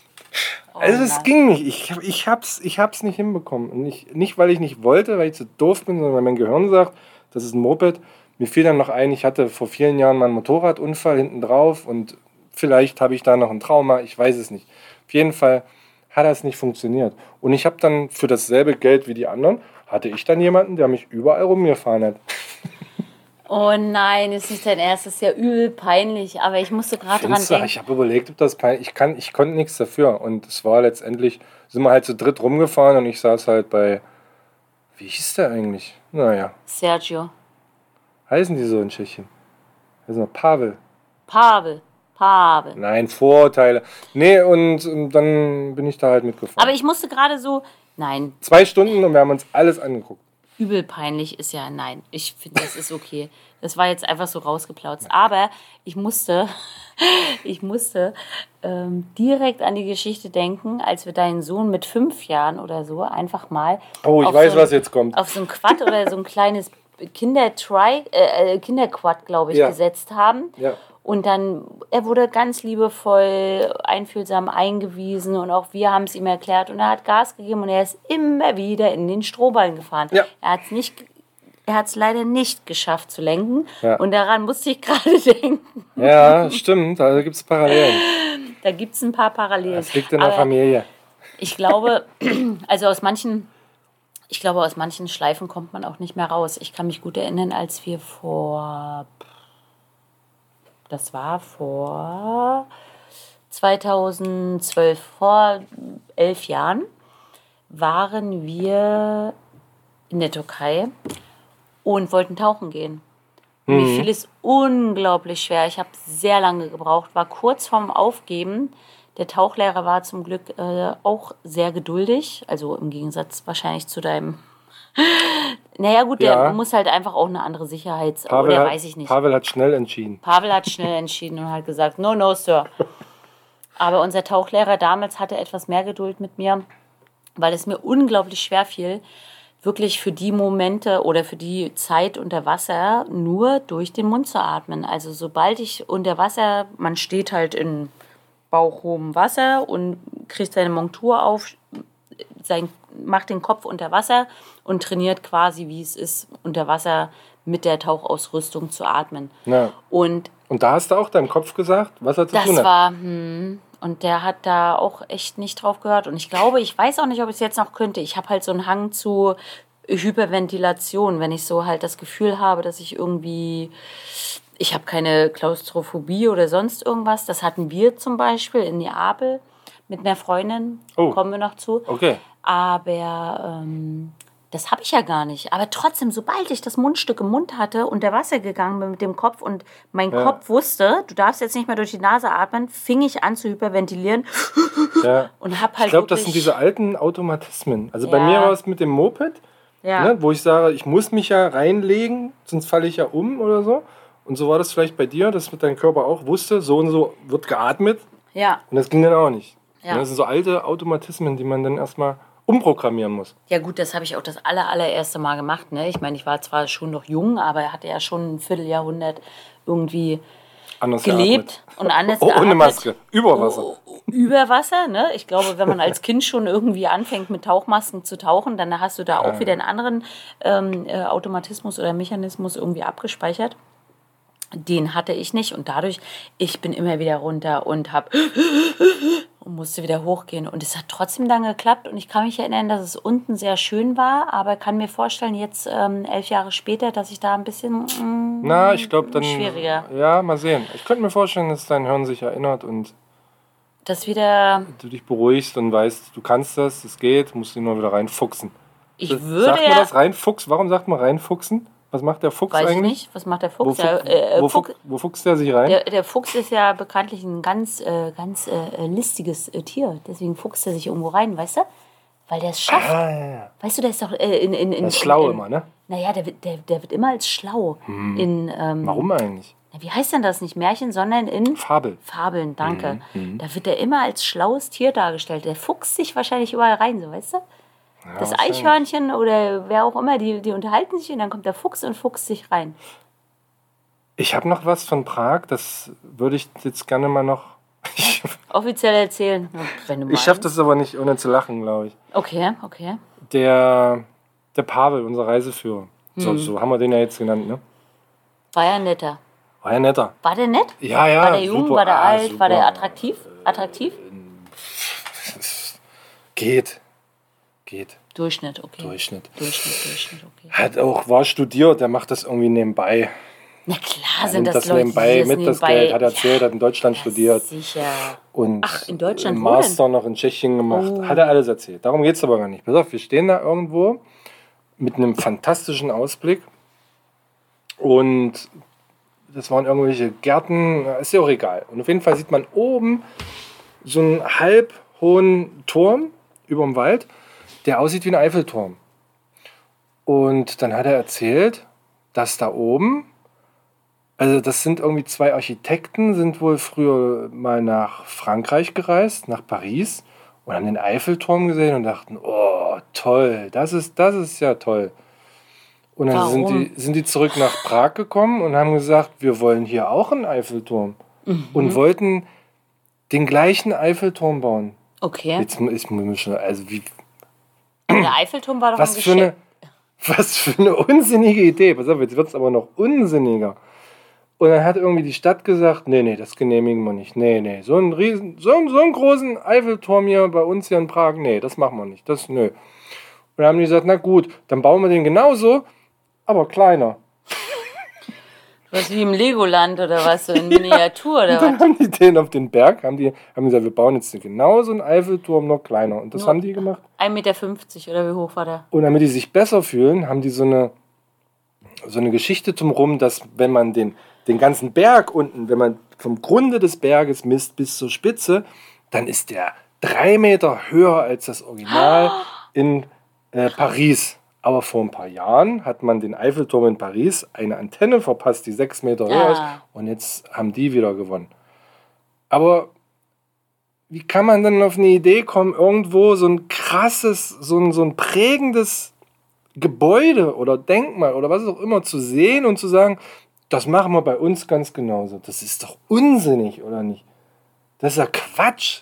Oh Also es ging nicht. Ich, ich, hab's, ich hab's nicht hinbekommen. Und nicht, nicht, weil ich nicht wollte, weil ich zu doof bin, sondern weil mein Gehirn sagt, das ist ein Moped. Mir fiel dann noch ein, ich hatte vor vielen Jahren mal einen Motorradunfall hinten drauf und vielleicht habe ich da noch ein Trauma, ich weiß es nicht. Auf jeden Fall hat das nicht funktioniert. Und ich habe dann für dasselbe Geld wie die anderen, hatte ich dann jemanden, der mich überall rumgefahren hat. Oh nein, ist nicht dein erstes. Ja, übel peinlich. Aber ich musste gerade dran denken. Ich habe überlegt, ob das peinlich ich kann, ich konnte nichts dafür. Und es war letztendlich, sind wir halt zu dritt rumgefahren und ich saß halt bei, wie hieß der eigentlich? Naja, Sergio. heißen die so in Tschechien? Heißen wir Pavel. Pavel. Pavel. Nein, Vorurteile. Nee, und, und dann bin ich da halt mitgefahren. Aber ich musste gerade so. Nein, Zwei Stunden und wir haben uns alles angeguckt. Übel peinlich ist ja nein. Ich finde, das ist okay. Das war jetzt einfach so rausgeplautzt. Aber ich musste, ich musste ähm, direkt an die Geschichte denken, als wir deinen Sohn mit fünf Jahren oder so einfach mal. Oh, ich auf weiß, so ein- was jetzt kommt. Auf so ein Quad oder so ein kleines äh, äh, Kinderquad, glaube ich, Ja. gesetzt haben. Ja. Und dann, er wurde ganz liebevoll, einfühlsam eingewiesen und auch wir haben es ihm erklärt und er hat Gas gegeben und er ist immer wieder in den Strohballen gefahren. Ja. Er hat es nicht, er hat es leider nicht geschafft zu lenken Ja. und daran musste ich gerade denken. Ja, stimmt, da gibt es Parallelen. Da gibt es ein paar Parallelen. Das liegt in der Aber Familie. Ich glaube, also aus manchen, ich glaube, aus manchen Schleifen kommt man auch nicht mehr raus. Ich kann mich gut erinnern, als wir vor, das war vor 2012, vor elf Jahren, waren wir in der Türkei und wollten tauchen gehen. Und Mir fiel es unglaublich schwer. Ich habe sehr lange gebraucht, war kurz vorm Aufgeben. Der Tauchlehrer war zum Glück äh, auch sehr geduldig, also im Gegensatz wahrscheinlich zu deinem. Naja, gut, Ja. der muss halt einfach auch eine andere Sicherheits. Pavel, oder hat, weiß ich nicht. Pavel hat schnell entschieden. Pavel hat schnell entschieden und hat gesagt, no, no, Sir. Aber unser Tauchlehrer damals hatte etwas mehr Geduld mit mir, weil es mir unglaublich schwer fiel, wirklich für die Momente oder für die Zeit unter Wasser nur durch den Mund zu atmen. Also sobald ich unter Wasser, man steht halt in bauchhohem Wasser und kriegt seine Montur auf, sein, macht den Kopf unter Wasser und trainiert quasi, wie es ist, unter Wasser mit der Tauchausrüstung zu atmen. Ja. Und Und da hast du auch deinem Kopf gesagt, was er zu das tun hat. war, hm, und der hat da auch echt nicht drauf gehört. Und ich glaube, ich weiß auch nicht, ob ich es jetzt noch könnte. Ich habe halt so einen Hang zu Hyperventilation, wenn ich so halt das Gefühl habe, dass ich irgendwie, ich habe keine Klaustrophobie oder sonst irgendwas. Das hatten wir zum Beispiel in Neapel mit einer Freundin, Oh. kommen wir noch zu. Okay. Aber ähm, Das habe ich ja gar nicht. Aber trotzdem, sobald ich das Mundstück im Mund hatte und der Wasser gegangen bin mit dem Kopf und mein Ja. Kopf wusste, du darfst jetzt nicht mehr durch die Nase atmen, fing ich an zu hyperventilieren Ja. und habe halt Ich glaube, das sind diese alten Automatismen. Also bei Ja. mir war es mit dem Moped, ne, wo ich sage, ich muss mich ja reinlegen, sonst falle ich ja um oder so. Und so war das vielleicht bei dir, dass dein Körper auch wusste, so und so wird geatmet. ja. Und das ging dann auch nicht. Ja. Ne, Das sind so alte Automatismen, die man dann erstmal umprogrammieren muss. Ja gut, das habe ich auch das aller, allererste Mal gemacht. Ne? Ich meine, ich war zwar schon noch jung, aber hatte ja schon ein Vierteljahrhundert irgendwie Anders gelebt und anders Oh, ohne geatmet. Maske, über Wasser. Oh, oh, über Wasser, ne? Ich glaube, wenn man als Kind schon irgendwie anfängt mit Tauchmasken zu tauchen, dann hast du da auch wieder einen anderen ähm, äh, Automatismus oder Mechanismus irgendwie abgespeichert. Den hatte ich nicht und dadurch, ich bin immer wieder runter und hab und musste wieder hochgehen. Und es hat trotzdem dann geklappt und ich kann mich erinnern, dass es unten sehr schön war, aber kann mir vorstellen, jetzt ähm, elf Jahre später, dass ich da ein bisschen mm, Na, ich glaube dann. Schwieriger. Ja, mal sehen. Ich könnte mir vorstellen, dass dein Hirn sich erinnert und das wieder. du dich beruhigst und weißt, du kannst das, es geht, musst dich nur wieder reinfuchsen. Ich würde sagt man ja. das reinfuchsen? Warum sagt man reinfuchsen? Was macht der Fuchs Weiß ich eigentlich? nicht. Was macht der Wo, Fuchs? fu Ja, äh, wo, Fuchs fuchs, wo fuchst der sich rein? der, der Fuchs ist ja bekanntlich ein ganz, äh, ganz äh, listiges äh, Tier. Deswegen fuchst er sich irgendwo rein, weißt du? Weil der es schafft. ah, ja, ja. Weißt du, der ist doch äh, in, in, in. Der ist schlau in, immer, ne? Naja, der, wird- der, der wird immer als schlau. In, ähm, Warum eigentlich? Wie heißt denn das? Nicht Märchen, sondern in. Fabel. Fabeln, danke. Mhm, Da wird er immer als schlaues Tier dargestellt. Der fuchst sich wahrscheinlich überall rein, so weißt du? Das wahrscheinlich. Eichhörnchen oder wer auch immer, die, die unterhalten sich und dann kommt der Fuchs und fuchst sich rein. Ich habe noch was von Prag, das würde ich jetzt gerne mal noch. Offiziell erzählen, ich schaffe das aber nicht, ohne zu lachen, glaube ich. Okay, okay. Der, der Pavel, unser Reiseführer. Mhm. So, so haben wir den ja jetzt genannt, ne? War ja netter. War ja netter. War der nett? Ja, ja. War der jung, super. war der Ah, alt, super. war der attraktiv? Attraktiv? Geht. Geht. Durchschnitt, okay. Durchschnitt. Durchschnitt, Durchschnitt, okay. Hat auch, war studiert, der macht das irgendwie nebenbei. Na klar sind das, das Leute, nebenbei das mit, das nebenbei- Geld. Hat erzählt, hat in Deutschland studiert. Sicher. Und Ach, in Deutschland, einen? Master noch in Tschechien gemacht. Oh. Hat er alles erzählt. Darum geht es aber gar nicht. Pass auf, wir stehen da irgendwo mit einem fantastischen Ausblick. Und das waren irgendwelche Gärten, ist ja auch egal. Und auf jeden Fall sieht man oben so einen halb hohen Turm über dem Wald, der aussieht wie ein Eiffelturm. Und dann hat er erzählt, dass da oben, also das sind irgendwie zwei Architekten, sind wohl früher mal nach Frankreich gereist, nach Paris und haben den Eiffelturm gesehen und dachten, oh, toll, das ist, das ist ja toll. Und dann sind die, sind die zurück nach Prag gekommen und haben gesagt, wir wollen hier auch einen Eiffelturm. Und wollten den gleichen Eiffelturm bauen. Okay. Jetzt ist mir schon, also wie, Der Eiffelturm war doch was ein für, eine, was für eine unsinnige Idee. Pass auf, jetzt wird es aber noch unsinniger. Und dann hat irgendwie die Stadt gesagt, nee, nee, das genehmigen wir nicht. Nee, nee, so einen riesen, so, einen- so einen großen Eiffelturm hier bei uns hier in Prag, nee, das machen wir nicht. Das, nö. Und dann haben die gesagt, na gut, dann bauen wir den genauso, aber kleiner. Was wie im Legoland oder was, so in Miniatur oder Dann was? haben die den auf den Berg, haben die haben gesagt, wir bauen jetzt genauso einen Eiffelturm, noch kleiner. Und das Nur- haben die gemacht. 1,50 Meter oder wie hoch war der? Und damit die sich besser fühlen, haben die so eine, so eine Geschichte drumherum, dass wenn man den, den ganzen Berg unten, wenn man vom Grunde des Berges misst bis zur Spitze, dann ist der drei Meter höher als das Original in äh, Paris. Aber vor ein paar Jahren hat man den Eiffelturm in Paris eine Antenne verpasst, die sechs Meter höher ist. Ah. Und jetzt haben die wieder gewonnen. Aber wie kann man denn auf eine Idee kommen, irgendwo so ein krasses, so ein, so ein prägendes Gebäude oder Denkmal oder was auch immer zu sehen und zu sagen, das machen wir bei uns ganz genauso. Das ist doch unsinnig, oder nicht? Das ist ja Quatsch.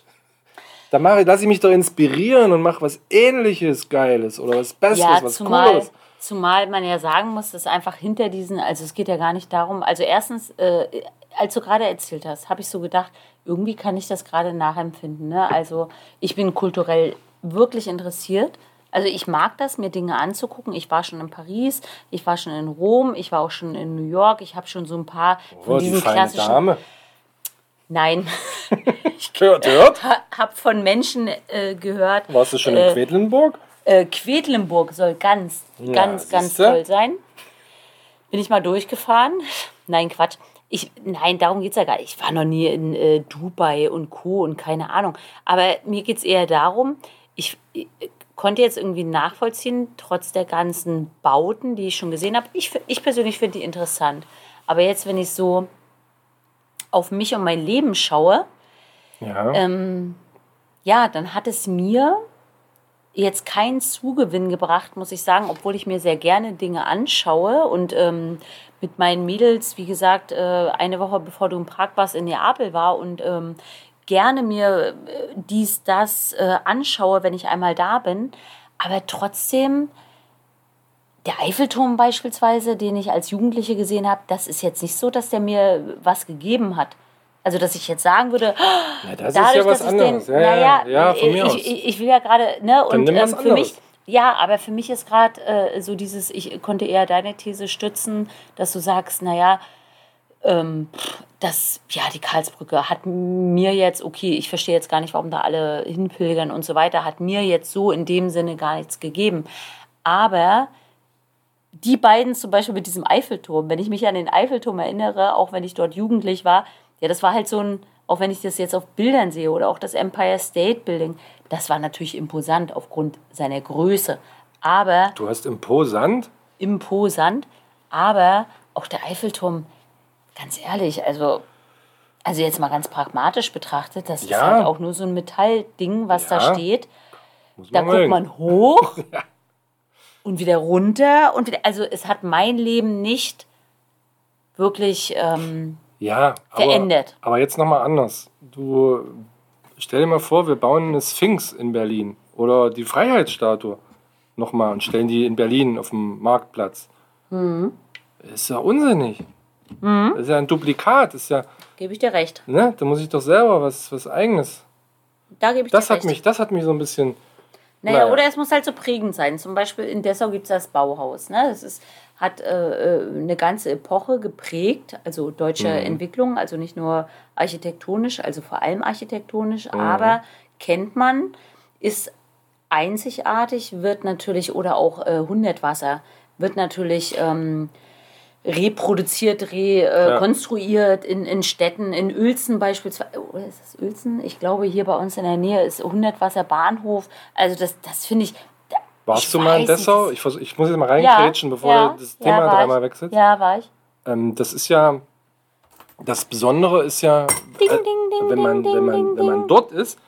Da mache, lasse ich mich doch inspirieren und mache was ähnliches Geiles oder was Besseres, Ja, was zumal, Cooles. zumal man ja sagen muss, dass einfach hinter diesen, also es geht ja gar nicht darum, also erstens, äh, als du gerade erzählt hast, habe ich so gedacht, irgendwie kann ich das gerade nachempfinden. Ne? Also ich bin kulturell wirklich interessiert. Also ich mag das, mir Dinge anzugucken. Ich war schon in Paris, ich war schon in Rom, ich war auch schon in New York. Ich habe schon so ein paar von Oh, die diesen feine klassischen Dame. Nein. Gehört, hört. Ha- Hab von Menschen äh, gehört. Warst du schon äh, in Quedlinburg? Äh, Quedlinburg soll ganz, Ja, ganz, ganz siehste. toll sein. Bin ich mal durchgefahren? Nein, Quatsch. Ich, nein, darum geht es ja gar nicht. Ich war noch nie in äh, Dubai und Co. und keine Ahnung. Aber mir geht es eher darum, ich, ich konnte jetzt irgendwie nachvollziehen, trotz der ganzen Bauten, die ich schon gesehen habe. Ich, ich persönlich finde die interessant. Aber jetzt, wenn ich so auf mich und mein Leben schaue, Ja. ähm, ja, dann hat es mir jetzt keinen Zugewinn gebracht, muss ich sagen, obwohl ich mir sehr gerne Dinge anschaue und ähm, mit meinen Mädels, wie gesagt, äh, eine Woche bevor du in Prag warst, in Neapel war und ähm, gerne mir äh, dies, das äh, anschaue, wenn ich einmal da bin. Aber trotzdem, der Eiffelturm beispielsweise, den ich als Jugendliche gesehen habe, das ist jetzt nicht so, dass der mir was gegeben hat. Also, dass ich jetzt sagen würde, ja, das dadurch, ist ja was dass ich den, anderes. ja, naja, ja, ja, von mir ich, aus. ich, ich will ja gerade, ne, und ähm, für mich, anderes. ja, aber für mich ist gerade äh, so dieses, ich konnte eher deine These stützen, dass du sagst, naja, ähm, das, ja, die Karlsbrücke hat mir jetzt, okay, ich verstehe jetzt gar nicht, warum da alle hinpilgern und so weiter, hat mir jetzt so in dem Sinne gar nichts gegeben. Aber die beiden zum Beispiel mit diesem Eiffelturm, wenn ich mich an den Eiffelturm erinnere, auch wenn ich dort jugendlich war, ja, das war halt so ein, auch wenn ich das jetzt auf Bildern sehe oder auch das Empire State Building, das war natürlich imposant aufgrund seiner Größe, aber du hast imposant. imposant, aber auch der Eiffelturm, ganz ehrlich, also also jetzt mal ganz pragmatisch betrachtet, das ist Ja. halt auch nur so ein Metallding, was da Ja. steht. Muss Da guckt man hoch und wieder runter und wieder, also es hat mein Leben nicht wirklich ähm, Ja, aber, verändert. aber jetzt nochmal anders. Du stell dir mal vor, wir bauen eine Sphinx in Berlin oder die Freiheitsstatue nochmal und stellen die in Berlin auf dem Marktplatz. Mhm. Ist ja unsinnig. Das ist ja ein Duplikat. Ist ja, gebe ich dir recht. ne? Da muss ich doch selber was, was Eigenes. Da gebe ich Das dir hat recht. mich, das hat mich so ein bisschen. Naja, Naja. oder es muss halt so prägend sein. Zum Beispiel in Dessau gibt es das Bauhaus. Ne? Das ist, hat äh, äh, eine ganze Epoche geprägt, also deutsche Mhm. Entwicklung, also nicht nur architektonisch, also vor allem architektonisch, Mhm. aber kennt man, ist einzigartig, wird natürlich, oder auch äh, Hundertwasser, wird natürlich ähm, reproduziert, rekonstruiert in, in Städten, in Uelzen beispielsweise. Oder ist das Uelzen? Ich glaube, hier bei uns in der Nähe ist Hundertwasser Bahnhof. Also das, das finde ich. Warst ich du mal in Dessau? Ich, vers- ich muss jetzt mal reingrätschen, bevor ja, das Thema ja, dreimal ich. wechselst. Ja, war ich. Ähm, das ist ja. Das Besondere ist ja, Ding, äh, ding, ding, wenn, man, ding, wenn, man, wenn man dort ist,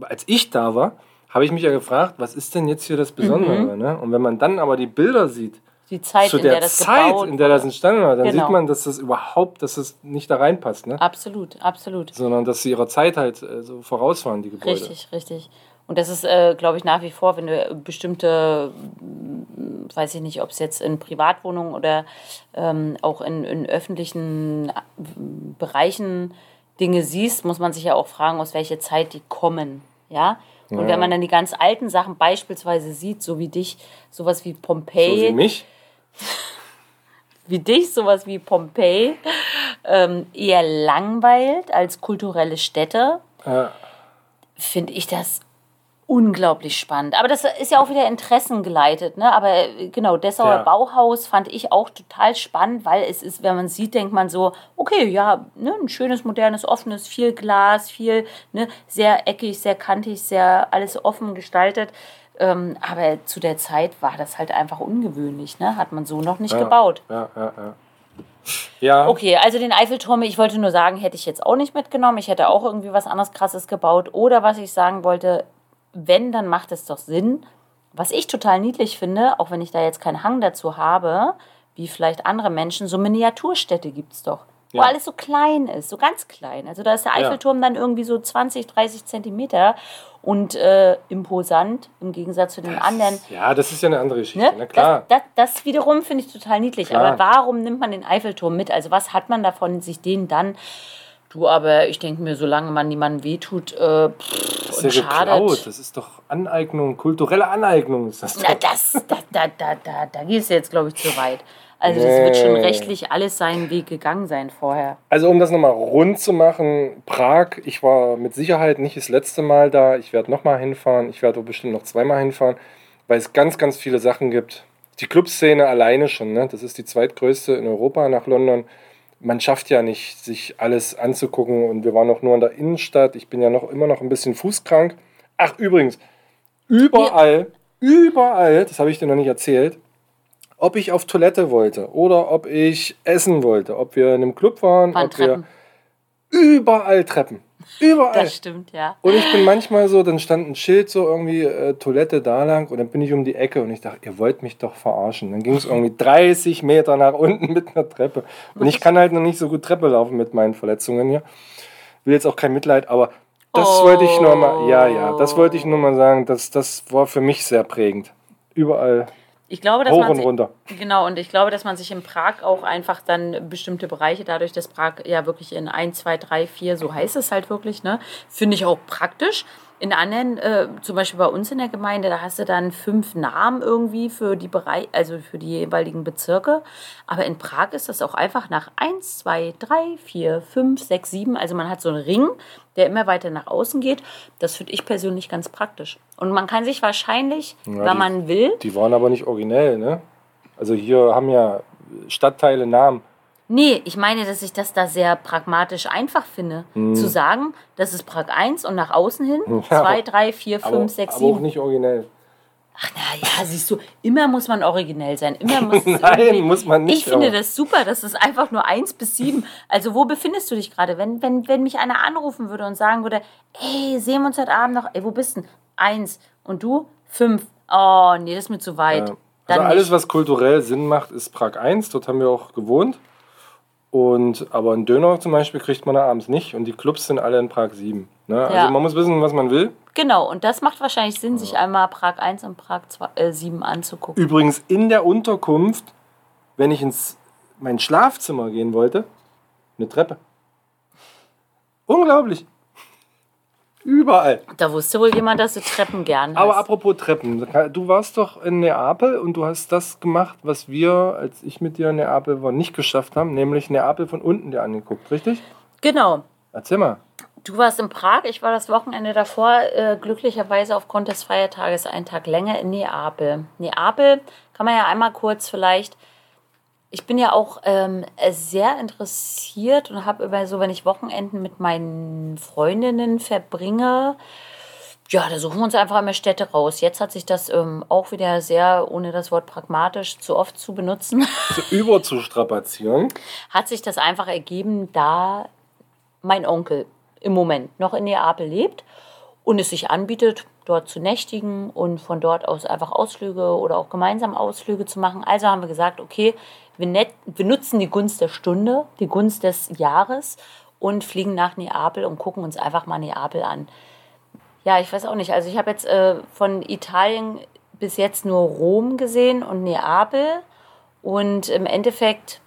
als ich da war, habe ich mich ja gefragt, was ist denn jetzt hier das Besondere? Mhm. Ne? Und wenn man dann aber die Bilder sieht, Die Zeit, zu in der der das Zeit, gebaut in der das entstanden war, dann Genau. sieht man, dass das überhaupt, dass das nicht da reinpasst, ne? Absolut, absolut. sondern dass sie ihrer Zeit halt äh, so voraus waren, die Gebäude. Richtig, richtig. Und das ist, äh, glaube ich, nach wie vor, wenn du bestimmte, mm, weiß ich nicht, ob es jetzt in Privatwohnungen oder ähm, auch in, in öffentlichen äh, Bereichen Dinge siehst, muss man sich ja auch fragen, aus welcher Zeit die kommen. Ja? Und Ja. wenn man dann die ganz alten Sachen beispielsweise sieht, so wie dich, sowas wie So Pompeji, wie mich. Wie dich, sowas wie Pompeji, ähm, eher langweilt als kulturelle Stätte, Äh, finde ich das unglaublich spannend. Aber das ist ja auch wieder interessengeleitet. Ne? Aber äh, genau, Dessauer Ja. Bauhaus fand ich auch total spannend, weil es ist, wenn man sieht, denkt man so, okay, ja, ne, ein schönes, modernes, offenes, viel Glas, viel, ne, sehr eckig, sehr kantig, sehr alles offen gestaltet. Ähm, aber zu der Zeit war das halt einfach ungewöhnlich. Ne? Hat man so noch nicht ja, gebaut. Ja, ja, ja. Ja, Okay, also den Eiffelturm, ich wollte nur sagen, hätte ich jetzt auch nicht mitgenommen. Ich hätte auch irgendwie was anderes Krasses gebaut. Oder was ich sagen wollte, wenn, dann macht es doch Sinn. Was ich total niedlich finde, auch wenn ich da jetzt keinen Hang dazu habe, wie vielleicht andere Menschen, so Miniaturstädte gibt es doch. Wo Ja. alles so klein ist, so ganz klein. Also da ist der Eiffelturm dann irgendwie so 20, 30 Zentimeter und äh, imposant im Gegensatz zu den anderen. ja, das ist ja eine andere Geschichte. Ne? Na klar. Das, das, das wiederum finde ich total niedlich. Klar. Aber warum nimmt man den Eiffelturm mit? Also was hat man davon, sich den dann... Du, aber ich denke mir, solange man niemandem wehtut, äh, pff, Das ist ja geklaut. Das ist doch Aneignung, kulturelle Aneignung ist das. Na, das, da, da, da, da, da gehst du jetzt, glaube ich, zu weit. Also das wird schon rechtlich alles seinen Weg gegangen sein vorher. Also um das nochmal rund zu machen, Prag, ich war mit Sicherheit nicht das letzte Mal da. Ich werde nochmal hinfahren. Ich werde bestimmt noch zweimal hinfahren, weil es ganz, ganz viele Sachen gibt. Die Clubszene alleine schon, ne? das ist die zweitgrößte in Europa nach London. Man schafft ja nicht, sich alles anzugucken und wir waren noch nur in der Innenstadt. Ich bin ja noch immer noch ein bisschen fußkrank. Ach, übrigens, überall, ja. überall, das habe ich dir noch nicht erzählt, ob ich auf Toilette wollte oder ob ich essen wollte, ob wir in einem Club waren, waren ob Treppen. wir überall Treppen. Überall. Das stimmt, ja. Und ich bin manchmal so, dann stand ein Schild so irgendwie äh, Toilette da lang und dann bin ich um die Ecke und ich dachte, ihr wollt mich doch verarschen. Dann ging es irgendwie 30 Meter nach unten mit einer Treppe. Und ich kann halt noch nicht so gut Treppe laufen mit meinen Verletzungen hier. Will jetzt auch kein Mitleid, aber das oh. wollte ich nur mal, ja, ja, das wollte ich nur mal sagen, das, das war für mich sehr prägend. Überall ich glaube, dass Hoch man und runter. genau, und ich glaube, dass man sich in Prag auch einfach dann bestimmte Bereiche, dadurch, dass Prag ja wirklich in 1, 2, 3, 4, so heißt es halt wirklich, ne, finde ich auch praktisch. In anderen, äh, zum Beispiel bei uns in der Gemeinde, da hast du dann fünf Namen irgendwie für die Bereich, also für die jeweiligen Bezirke. Aber in Prag ist das auch einfach nach 1, 2, 3, 4, 5, 6, 7. Also man hat so einen Ring, der immer weiter nach außen geht. Das finde ich persönlich ganz praktisch. Und man kann sich wahrscheinlich, ja, wenn die, man will. Die waren aber nicht originell, ne? Also hier haben ja Stadtteile Namen. Nee, ich meine, dass ich das da sehr pragmatisch einfach finde. Mhm. Zu sagen, das ist Prag 1 und nach außen hin 2, 3, 4, 5, 6, 7. Aber auch nicht originell. Ach na ja, siehst du, immer muss man originell sein. Immer muss Nein, muss man nicht. Ich finde das super, das ist einfach nur 1 bis 7. Also wo befindest du dich gerade? Wenn, wenn, wenn mich einer anrufen würde und sagen würde, ey, sehen wir uns heute Abend noch, ey, wo bist du? 1. Und du? 5. Oh, nee, das ist mir zu weit. Ja. Also alles, was kulturell Sinn macht, ist Prag 1. Dort haben wir auch gewohnt. Und, aber einen Döner zum Beispiel kriegt man da abends nicht und die Clubs sind alle in Prag 7. Ne? Also ja. man muss wissen, was man will. Genau, und das macht wahrscheinlich Sinn, sich einmal Prag 1 und Prag 2, äh, 7 anzugucken. Übrigens in der Unterkunft, wenn ich ins mein Schlafzimmer gehen wollte, eine Treppe. Unglaublich. Überall. Da wusste wohl jemand, dass du Treppen gern hast. Aber apropos Treppen, du warst doch in Neapel und du hast das gemacht, was wir, als ich mit dir in Neapel war, nicht geschafft haben, nämlich Neapel von unten dir angeguckt, richtig? Genau. Erzähl mal. Du warst in Prag, ich war das Wochenende davor, äh, glücklicherweise aufgrund des Feiertages einen Tag länger in Neapel. Neapel kann man ja einmal kurz vielleicht ich bin ja auch ähm, sehr interessiert und habe über so, wenn ich Wochenenden mit meinen Freundinnen verbringe, ja, da suchen wir uns einfach immer Städte raus. Jetzt hat sich das ähm, auch wieder sehr, ohne das Wort pragmatisch zu oft zu benutzen, zu überzustrapazieren, hat sich das einfach ergeben, da mein Onkel im Moment noch in Neapel lebt und es sich anbietet, dort zu nächtigen und von dort aus einfach Ausflüge oder auch gemeinsam Ausflüge zu machen. Also haben wir gesagt, okay, wir, net, wir nutzen die Gunst der Stunde, die Gunst des Jahres und fliegen nach Neapel und gucken uns einfach mal Neapel an. Ja, ich weiß auch nicht. Also ich habe jetzt äh, von Italien bis jetzt nur Rom gesehen und Neapel. Und im Endeffekt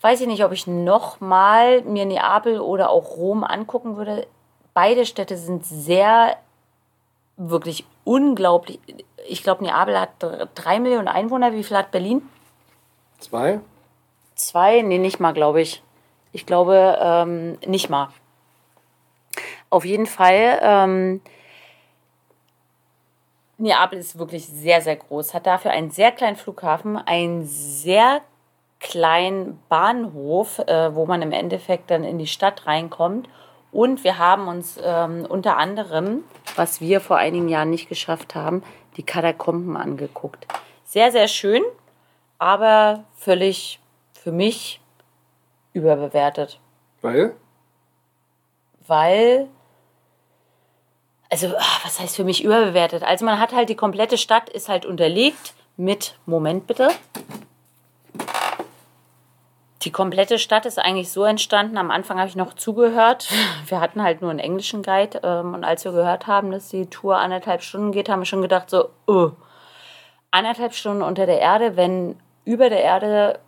weiß ich nicht, ob ich nochmal mir Neapel oder auch Rom angucken würde. Beide Städte sind sehr, wirklich unglaublich. Ich glaube, Neapel hat drei Millionen Einwohner. Wie viel hat Berlin? Zwei? Zwei? Nee, nicht mal, glaube ich. Ich glaube, ähm, nicht mal. Auf jeden Fall. Ähm, Neapel ist wirklich sehr, sehr groß, hat dafür einen sehr kleinen Flughafen, einen sehr kleinen Bahnhof, äh, wo man im Endeffekt dann in die Stadt reinkommt. Und wir haben uns ähm, unter anderem, was wir vor einigen Jahren nicht geschafft haben, die Katakomben angeguckt. Sehr, sehr schön aber völlig für mich überbewertet. Weil? Weil, also ah, was heißt für mich überbewertet? Also man hat halt die komplette Stadt ist halt unterlegt mit, Moment bitte. Die komplette Stadt ist eigentlich so entstanden. Am Anfang habe ich noch zugehört. Wir hatten halt nur einen englischen Guide. Ähm, und als wir gehört haben, dass die Tour anderthalb Stunden geht, haben wir schon gedacht, so, oh, anderthalb Stunden unter der Erde, wenn über der Erde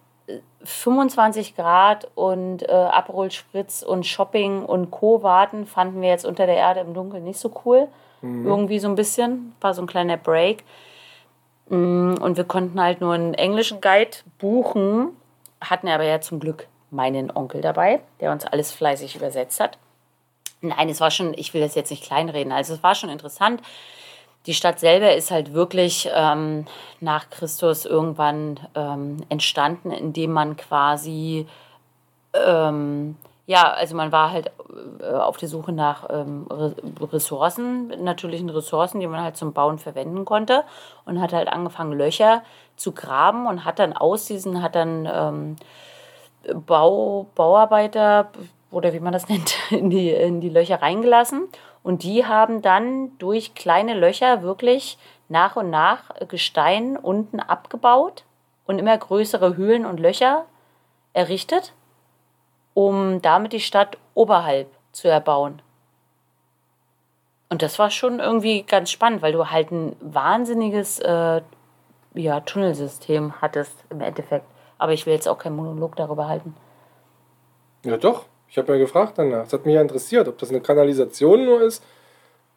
25 Grad und äh, Aperol Spritz und Shopping und Co. warten, fanden wir jetzt unter der Erde im Dunkeln nicht so cool. Irgendwie so ein bisschen. War so ein kleiner Break. Mm, Und wir konnten halt nur einen englischen Guide buchen, hatten aber ja zum Glück meinen Onkel dabei, der uns alles fleißig übersetzt hat. Nein, es war schon, ich will das jetzt nicht kleinreden, also es war schon interessant. Die Stadt selber ist halt wirklich ähm, nach Christus irgendwann ähm, entstanden, indem man quasi, ähm, ja, also man war halt äh, auf der Suche nach ähm, Re- Ressourcen, natürlichen Ressourcen, die man halt zum Bauen verwenden konnte und hat halt angefangen, Löcher zu graben und hat dann aus diesen, hat dann ähm, Bau, Bauarbeiter oder wie man das nennt, in die, in die Löcher reingelassen. Und die haben dann durch kleine Löcher wirklich nach und nach Gestein unten abgebaut und immer größere Höhlen und Löcher errichtet, um damit die Stadt oberhalb zu erbauen. Und das war schon irgendwie ganz spannend, weil du halt ein wahnsinniges äh, ja, Tunnelsystem hattest im Endeffekt. Aber ich will jetzt auch keinen Monolog darüber halten. Ja, doch. Ich habe ja gefragt danach. Das hat mich ja interessiert, ob das eine Kanalisation nur ist.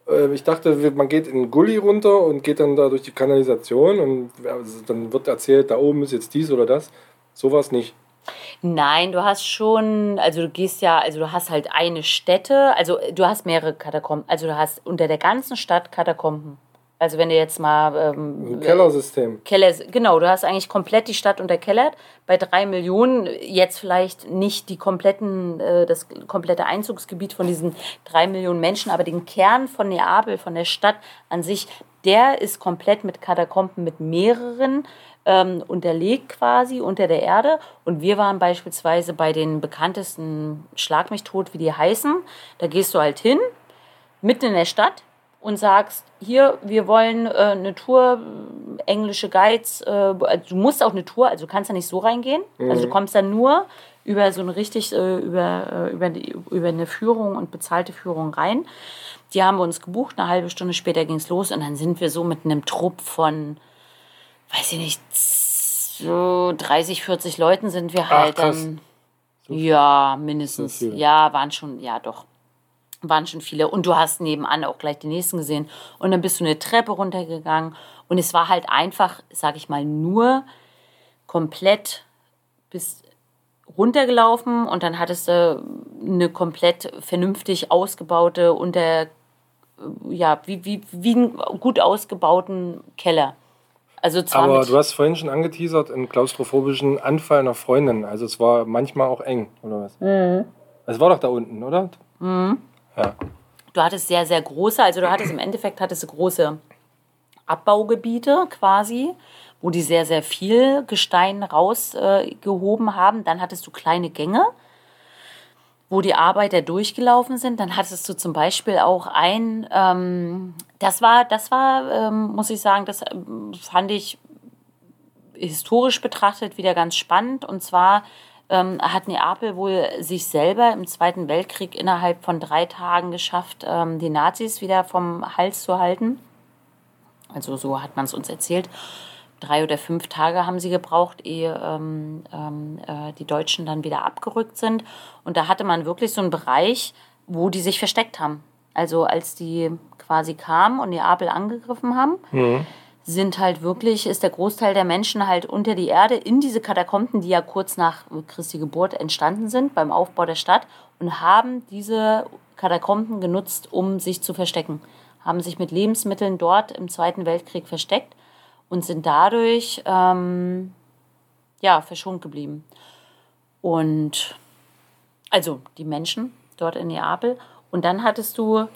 Äh, Ich dachte, man geht in den Gully runter und geht dann da durch die Kanalisation und also dann wird erzählt, da oben ist jetzt dies oder das. So war es nicht. Nein, du hast schon, also du gehst ja, also du hast halt eine Stätte, also du hast mehrere Katakomben, also du hast unter der ganzen Stadt Katakomben. Also wenn du jetzt mal ähm, Ein Kellersystem. Keller, genau, du hast eigentlich komplett die Stadt unterkellert. Bei drei Millionen jetzt vielleicht nicht die kompletten, äh, das komplette Einzugsgebiet von diesen drei Millionen Menschen, aber den Kern von Neapel, von der Stadt an sich, der ist komplett mit Katakomben, mit mehreren ähm, unterlegt quasi unter der Erde. Und wir waren beispielsweise bei den bekanntesten Schlag mich tot, wie die heißen. Da gehst du halt hin, mitten in der Stadt und sagst, hier, wir wollen äh, eine Tour, englische Guides, äh, also du musst auch eine Tour, also du kannst da nicht so reingehen. Also du kommst dann nur über so eine richtig, äh, über, äh, über, die, über eine Führung und bezahlte Führung rein. Die haben wir uns gebucht, eine halbe Stunde später ging es los und dann sind wir so mit einem Trupp von, weiß ich nicht, so 30, 40 Leuten sind wir halt krass. dann. Ja, mindestens. So. Ja, waren schon, ja doch waren schon viele. Und du hast nebenan auch gleich die nächsten gesehen. Und dann bist du eine Treppe runtergegangen. Und es war halt einfach, sag ich mal, nur komplett bis runtergelaufen. Und dann hattest du eine komplett vernünftig ausgebaute, unter, ja, wie, wie, wie einen gut ausgebauten Keller. Also zwar Aber du hast vorhin schon angeteasert, einen klaustrophobischen Anfall einer Freundin. Also es war manchmal auch eng, oder was? Mhm. Es war doch da unten, oder? Ja. du hattest sehr, sehr große, also du hattest im Endeffekt hattest du große Abbaugebiete quasi, wo die sehr, sehr viel Gestein rausgehoben äh, gehoben haben. Dann hattest du kleine Gänge, wo die Arbeiter durchgelaufen sind. Dann hattest du zum Beispiel auch ein, ähm, das war, das war, ähm, muss ich sagen, das ähm, fand ich historisch betrachtet wieder ganz spannend. Und zwar ähm, hat Neapel wohl sich selber im Zweiten Weltkrieg innerhalb von drei Tagen geschafft, ähm, die Nazis wieder vom Hals zu halten. Also so hat man es uns erzählt. Drei oder fünf Tage haben sie gebraucht, ehe ähm, ähm, äh, die Deutschen dann wieder abgerückt sind. Und da hatte man wirklich so einen Bereich, wo die sich versteckt haben. Also als die quasi kamen und Neapel angegriffen haben, sind halt wirklich, ist der Großteil der Menschen halt unter die Erde in diese Katakomben, die ja kurz nach Christi Geburt entstanden sind, beim Aufbau der Stadt, und haben diese Katakomben genutzt, um sich zu verstecken. Haben sich mit Lebensmitteln dort im Zweiten Weltkrieg versteckt und sind dadurch ähm, ja, verschont geblieben. Und also die Menschen dort in Neapel. Und dann hattest du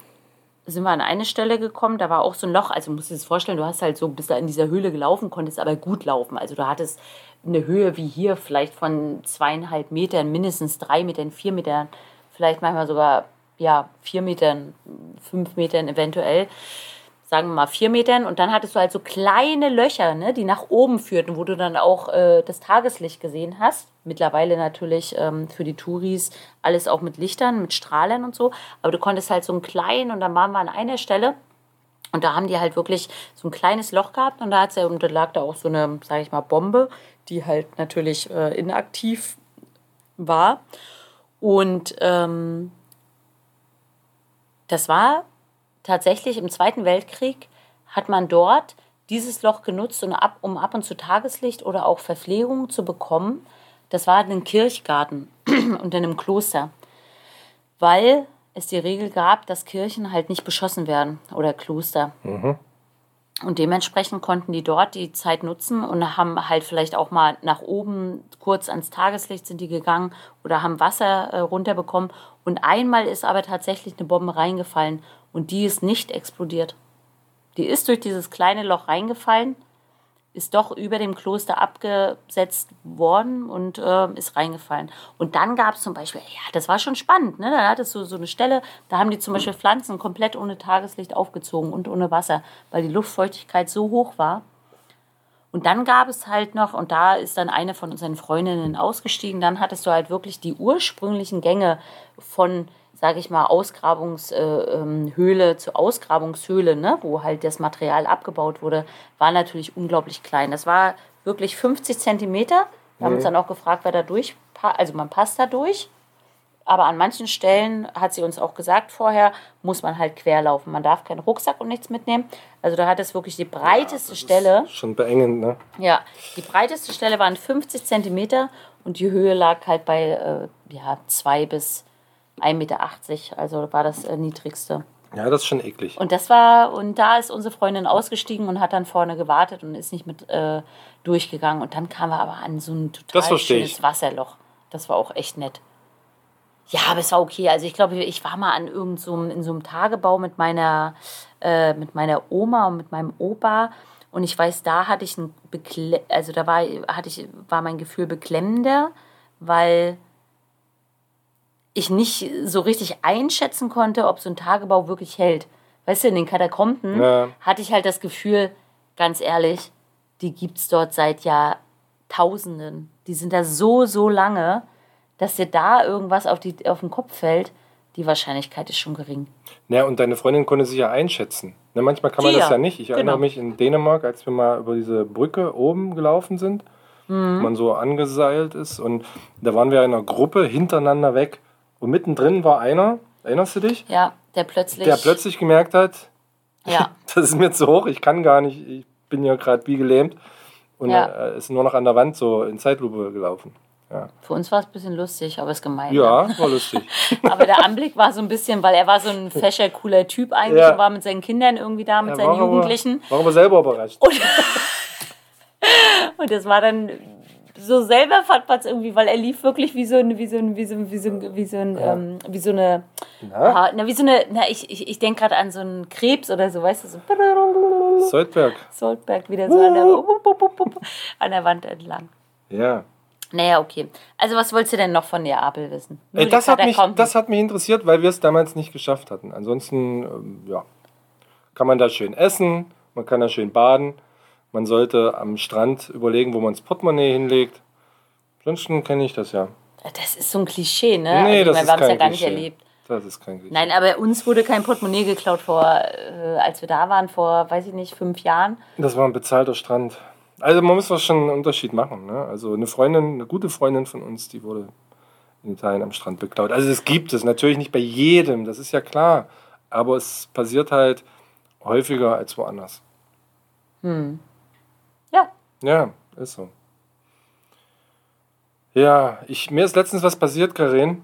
sind wir an eine Stelle gekommen, da war auch so ein Loch. Also musst du dir das vorstellen, du hast halt so bis da in dieser Höhle gelaufen, konntest aber gut laufen. Also du hattest eine Höhe wie hier, vielleicht von zweieinhalb Metern, mindestens drei Metern, vier Metern, vielleicht manchmal sogar ja, vier Metern, fünf Metern eventuell. Sagen wir mal vier Metern. Und dann hattest du halt so kleine Löcher, ne, die nach oben führten, wo du dann auch äh, das Tageslicht gesehen hast. Mittlerweile natürlich ähm, für die Touris alles auch mit Lichtern, mit Strahlern und so. Aber du konntest halt so einen kleinen und dann waren wir an einer Stelle Und da haben die halt wirklich so ein kleines Loch gehabt und da, hat's ja, und da lag da auch so eine, sage ich mal, Bombe, die halt natürlich äh, inaktiv war. Und ähm, das war tatsächlich im Zweiten Weltkrieg, hat man dort dieses Loch genutzt, um ab, um ab und zu Tageslicht oder auch Verpflegung zu bekommen. Das war in einem Kirchgarten und in einem Kloster, weil es die Regel gab, dass Kirchen halt nicht beschossen werden oder Kloster. Und dementsprechend konnten die dort die Zeit nutzen und haben halt vielleicht auch mal nach oben kurz ans Tageslicht sind die gegangen oder haben Wasser äh, runterbekommen. Und einmal ist aber tatsächlich eine Bombe reingefallen und die ist nicht explodiert. Die ist durch dieses kleine Loch reingefallen, ist doch über dem Kloster abgesetzt worden und äh, ist reingefallen. Und dann gab es zum Beispiel, ja, das war schon spannend, ne? Da hattest du so eine Stelle, da haben die zum Beispiel Pflanzen komplett ohne Tageslicht aufgezogen und ohne Wasser, weil die Luftfeuchtigkeit so hoch war. Und dann gab es halt noch, und da ist dann eine von unseren Freundinnen ausgestiegen, dann hattest du halt wirklich die ursprünglichen Gänge von, sage ich mal, Ausgrabungshöhle zu Ausgrabungshöhle, ne, wo halt das Material abgebaut wurde, war natürlich unglaublich klein. Das war wirklich 50 Zentimeter. Wir haben uns dann auch gefragt, wer da durch, also man passt da durch. Aber an manchen Stellen, hat sie uns auch gesagt vorher, muss man halt querlaufen. Man darf keinen Rucksack und nichts mitnehmen. Also da hat es wirklich die breiteste Stelle. Schon beengend, ne? Ja, die breiteste Stelle waren 50 Zentimeter und die Höhe lag halt bei äh, ja, 2 bis 1,80 Meter. Also war das äh, niedrigste. Ja, das ist schon eklig. Und das war, und da ist unsere Freundin ausgestiegen und hat dann vorne gewartet und ist nicht mit äh, durchgegangen. Und dann kamen wir aber an so ein total schönes ich. Wasserloch. Das war auch echt nett. Ja, aber es war okay. Also ich glaube, ich war mal an irgend so einem, in so einem Tagebau mit meiner, äh, mit meiner Oma und mit meinem Opa. Und ich weiß, da hatte ich ein Bekle also da war, hatte ich, war mein Gefühl beklemmender, weil ich nicht so richtig einschätzen konnte, ob so ein Tagebau wirklich hält. Weißt du, in den Katakomben Ja. hatte ich halt das Gefühl, ganz ehrlich, die gibt es dort seit Jahrtausenden. Die sind da so, so lange, dass dir da irgendwas auf, die, auf den Kopf fällt. Die Wahrscheinlichkeit ist schon gering. Ja, und deine Freundin konnte sich ja einschätzen. Ne, manchmal kann man Die das ja. ja nicht. Ich erinnere Genau. mich in Dänemark, als wir mal über diese Brücke oben gelaufen sind, Mhm. wo man so angeseilt ist. Und da waren wir in einer Gruppe hintereinander weg. Und mittendrin war einer, erinnerst du dich? Ja, der plötzlich. Der plötzlich gemerkt hat, Ja, das ist mir zu hoch, ich kann gar nicht, ich bin ja gerade wie gelähmt. Und Ja. er ist nur noch an der Wand so in Zeitlupe gelaufen. Ja, für uns war es ein bisschen lustig, aber es gemein. ja war lustig. Aber der Anblick war so ein bisschen, weil er war so ein fescher, cooler Typ eigentlich Ja. und war mit seinen Kindern irgendwie da, mit Er seinen war aber- Jugendlichen. War aber selber überrascht. Und das war dann so selber fand man es irgendwie, weil er lief wirklich wie so ein, wie so ein, wie so ein, wie so ein, wie so, ein, ähm, wie so eine, Na, na, wie so eine, na, ich, ich, ich denke gerade an so einen Krebs oder so, weißt du, so Soldberg. Soldberg wieder so an der, an der Wand entlang. Ja. Naja, okay. Also was wolltest du denn noch von Neapel wissen? Ey, das, hat mich, Katakomben. das hat mich interessiert, weil wir es damals nicht geschafft hatten. Ansonsten, ähm, ja, kann man da schön essen, man kann da schön baden. Man sollte am Strand überlegen, wo man das Portemonnaie hinlegt. Ansonsten kenne ich das ja. Das ist so ein Klischee, ne? Nee, also, das meine, ist wir haben es ja kein gar nicht Klischee. erlebt. Das ist kein Klischee. Nein, aber uns wurde kein Portemonnaie geklaut vor, äh, als wir da waren, vor, weiß ich nicht, fünf Jahren. Das war ein bezahlter Strand. Also man muss doch schon einen Unterschied machen. Ne? Also eine Freundin, eine gute Freundin von uns, die wurde in Italien am Strand beklaut. Also es gibt es natürlich nicht bei jedem, das ist ja klar. Aber es passiert halt häufiger als woanders. Ja, Ja, ist so. Ja, ich, mir ist letztens was passiert, Karin.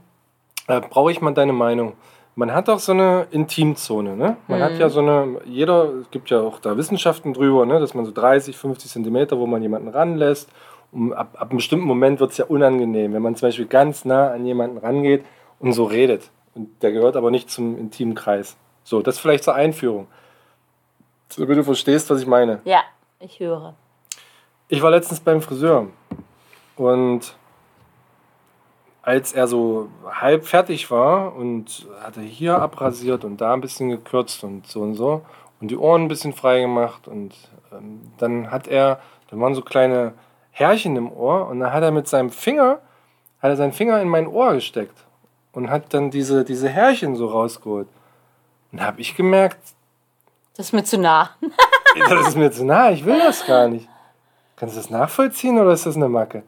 Da brauche ich mal deine Meinung. Man hat doch so eine Intimzone, ne? Man hat ja so eine, jeder, es gibt ja auch da Wissenschaften drüber, ne? Dass man so 30, 50 Zentimeter, wo man jemanden ranlässt. Und ab, ab einem bestimmten Moment wird es ja unangenehm, wenn man zum Beispiel ganz nah an jemanden rangeht und so redet. Und der gehört aber nicht zum intimen Kreis. So, das vielleicht zur Einführung. Damit du verstehst, was ich meine. ja, ich höre. Ich war letztens beim Friseur und als er so halb fertig war und hatte hier abrasiert und da ein bisschen gekürzt und so und so und die Ohren ein bisschen frei gemacht und ähm, dann hat er, da waren so kleine Härchen im Ohr und dann hat er mit seinem Finger, hat er seinen Finger in mein Ohr gesteckt und hat dann diese, diese Härchen so rausgeholt. Und da habe ich gemerkt, Das Das ist mir zu nah. Das ist mir zu nah, ich will das gar nicht. Kannst du das nachvollziehen oder ist das eine Macke?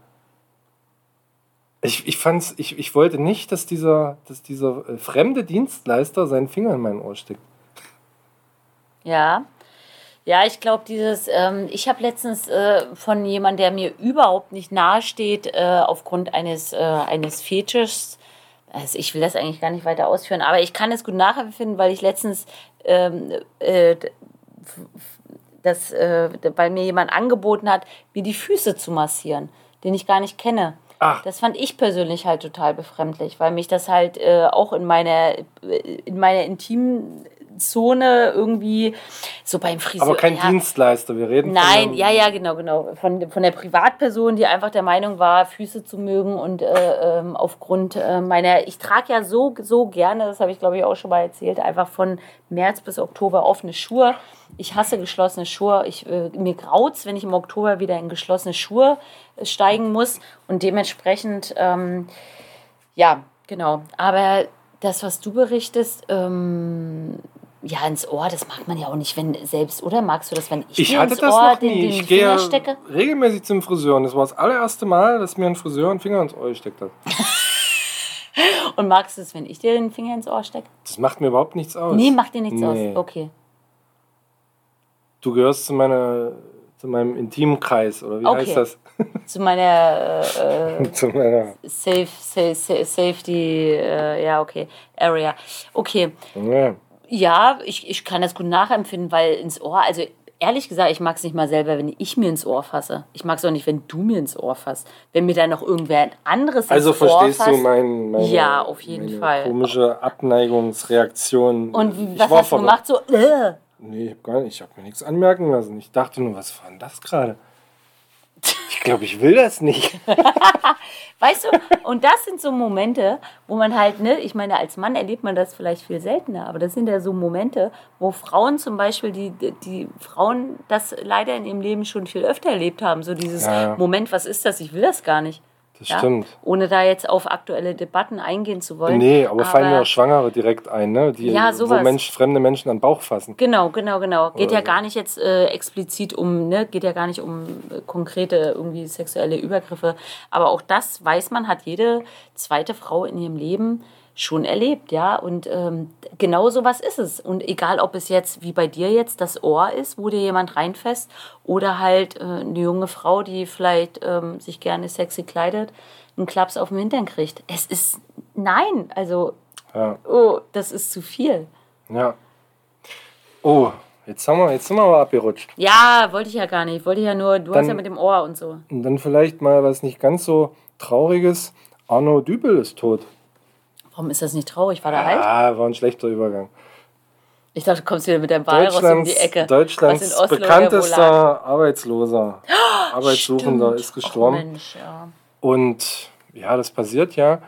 Ich, ich, fand's, ich, ich wollte nicht, dass dieser, dass dieser äh, fremde Dienstleister seinen Finger in mein Ohr steckt. Ja. Ja, ich glaube, dieses, ähm, ich habe letztens äh, von jemandem, der mir überhaupt nicht nahe steht, äh, aufgrund eines, äh, eines Fetisches, also ich will das eigentlich gar nicht weiter ausführen, aber ich kann es gut nachempfinden, weil ich letztens ähm, äh, das, äh, weil mir jemand angeboten hat, mir die Füße zu massieren, den ich gar nicht kenne. Ach. Das fand ich persönlich halt total befremdlich, weil mich das halt äh, auch in meiner, in meiner intimen Zone irgendwie so beim Friseur. Aber kein ja, Dienstleister, wir reden Nein, von ja, ja, genau, genau. Von, von der Privatperson, die einfach der Meinung war, Füße zu mögen und äh, ähm, aufgrund äh, meiner, ich trage ja so, so gerne, das habe ich glaube ich auch schon mal erzählt, einfach von März bis Oktober offene Schuhe. Ich hasse geschlossene Schuhe. Ich, äh, mir graut's, wenn ich im Oktober wieder in geschlossene Schuhe äh, steigen muss und dementsprechend, ähm, ja, genau. Aber das, was du berichtest, ähm, ja, ins Ohr, das mag man ja auch nicht, wenn selbst, oder magst du das, wenn ich, Ich dir hatte ins das Ohr noch den, den Ich gehe Finger stecke? regelmäßig zum Friseur und das war das allererste Mal, dass mir ein Friseur einen Finger ins Ohr gesteckt hat. Und magst du es, wenn ich dir den Finger ins Ohr stecke? Das macht mir überhaupt nichts aus. Nee, macht dir nichts Nee. aus. Okay. Du gehörst zu, meiner, zu meinem Intimkreis, oder wie Okay. heißt das? Zu meiner äh, äh, zu meiner. Safe, safe, safe, Safety, äh, ja, okay, Area. Okay. Ja. Ja, ich, ich kann das gut nachempfinden, weil ins Ohr, also ehrlich gesagt, ich mag es nicht mal selber, wenn ich mir ins Ohr fasse. Ich mag es auch nicht, wenn du mir ins Ohr fasst. Wenn mir dann noch irgendwer anderes Also ins Ohr verstehst du fasst. mein, meine, Ja, auf jeden meine Fall. komische Abneigungsreaktion. Und wie- Ich was hast du gemacht? So, äh. Nee, ich hab gar nicht. Ich habe mir nichts anmerken lassen. Ich dachte nur, was war denn das gerade? Ich glaube, ich will das nicht. Weißt du, und das sind so Momente, wo man halt, ne, ich meine, als Mann erlebt man das vielleicht viel seltener, aber das sind ja so Momente, wo Frauen zum Beispiel, die, die Frauen das leider in ihrem Leben schon viel öfter erlebt haben, so dieses Ja. Moment, was ist das, ich will das gar nicht. Das Ja? stimmt. Ohne da jetzt auf aktuelle Debatten eingehen zu wollen. Nee, aber, fallen mir auch Schwangere direkt ein, ne? Die, Ja, wo sowas. Mensch, fremde Menschen an den Bauch fassen. Genau, genau, genau. Geht Oder ja so. gar nicht jetzt äh, explizit um, ne, geht ja gar nicht um äh, konkrete irgendwie sexuelle Übergriffe. Aber auch das weiß man, hat jede zweite Frau in ihrem Leben schon erlebt, ja. Und ähm, genau so was ist es. Und egal, ob es jetzt wie bei dir jetzt das Ohr ist, wo dir jemand reinfasst, oder halt äh, eine junge Frau, die vielleicht ähm, sich gerne sexy kleidet, einen Klaps auf den Hintern kriegt. Es ist nein, also Ja. oh, das ist zu viel. ja. Oh, jetzt, haben wir, jetzt sind wir aber abgerutscht. Ja, wollte ich ja gar nicht. Wollte ich ja nur, du hast Dann- ja mit dem Ohr und so. Und dann vielleicht mal was nicht ganz so Trauriges. Arno Dübel ist tot. Warum ist das nicht traurig? War der alt? Ah, war ein schlechter Übergang. Ich dachte, du kommst wieder mit deinem um Deutschlands, die Ecke. Deutschlands in Oslo bekanntester Arbeitsloser, Arbeitssuchender Stimmt. ist gestorben. Och, Mensch, ja. Und ja, das passiert ja.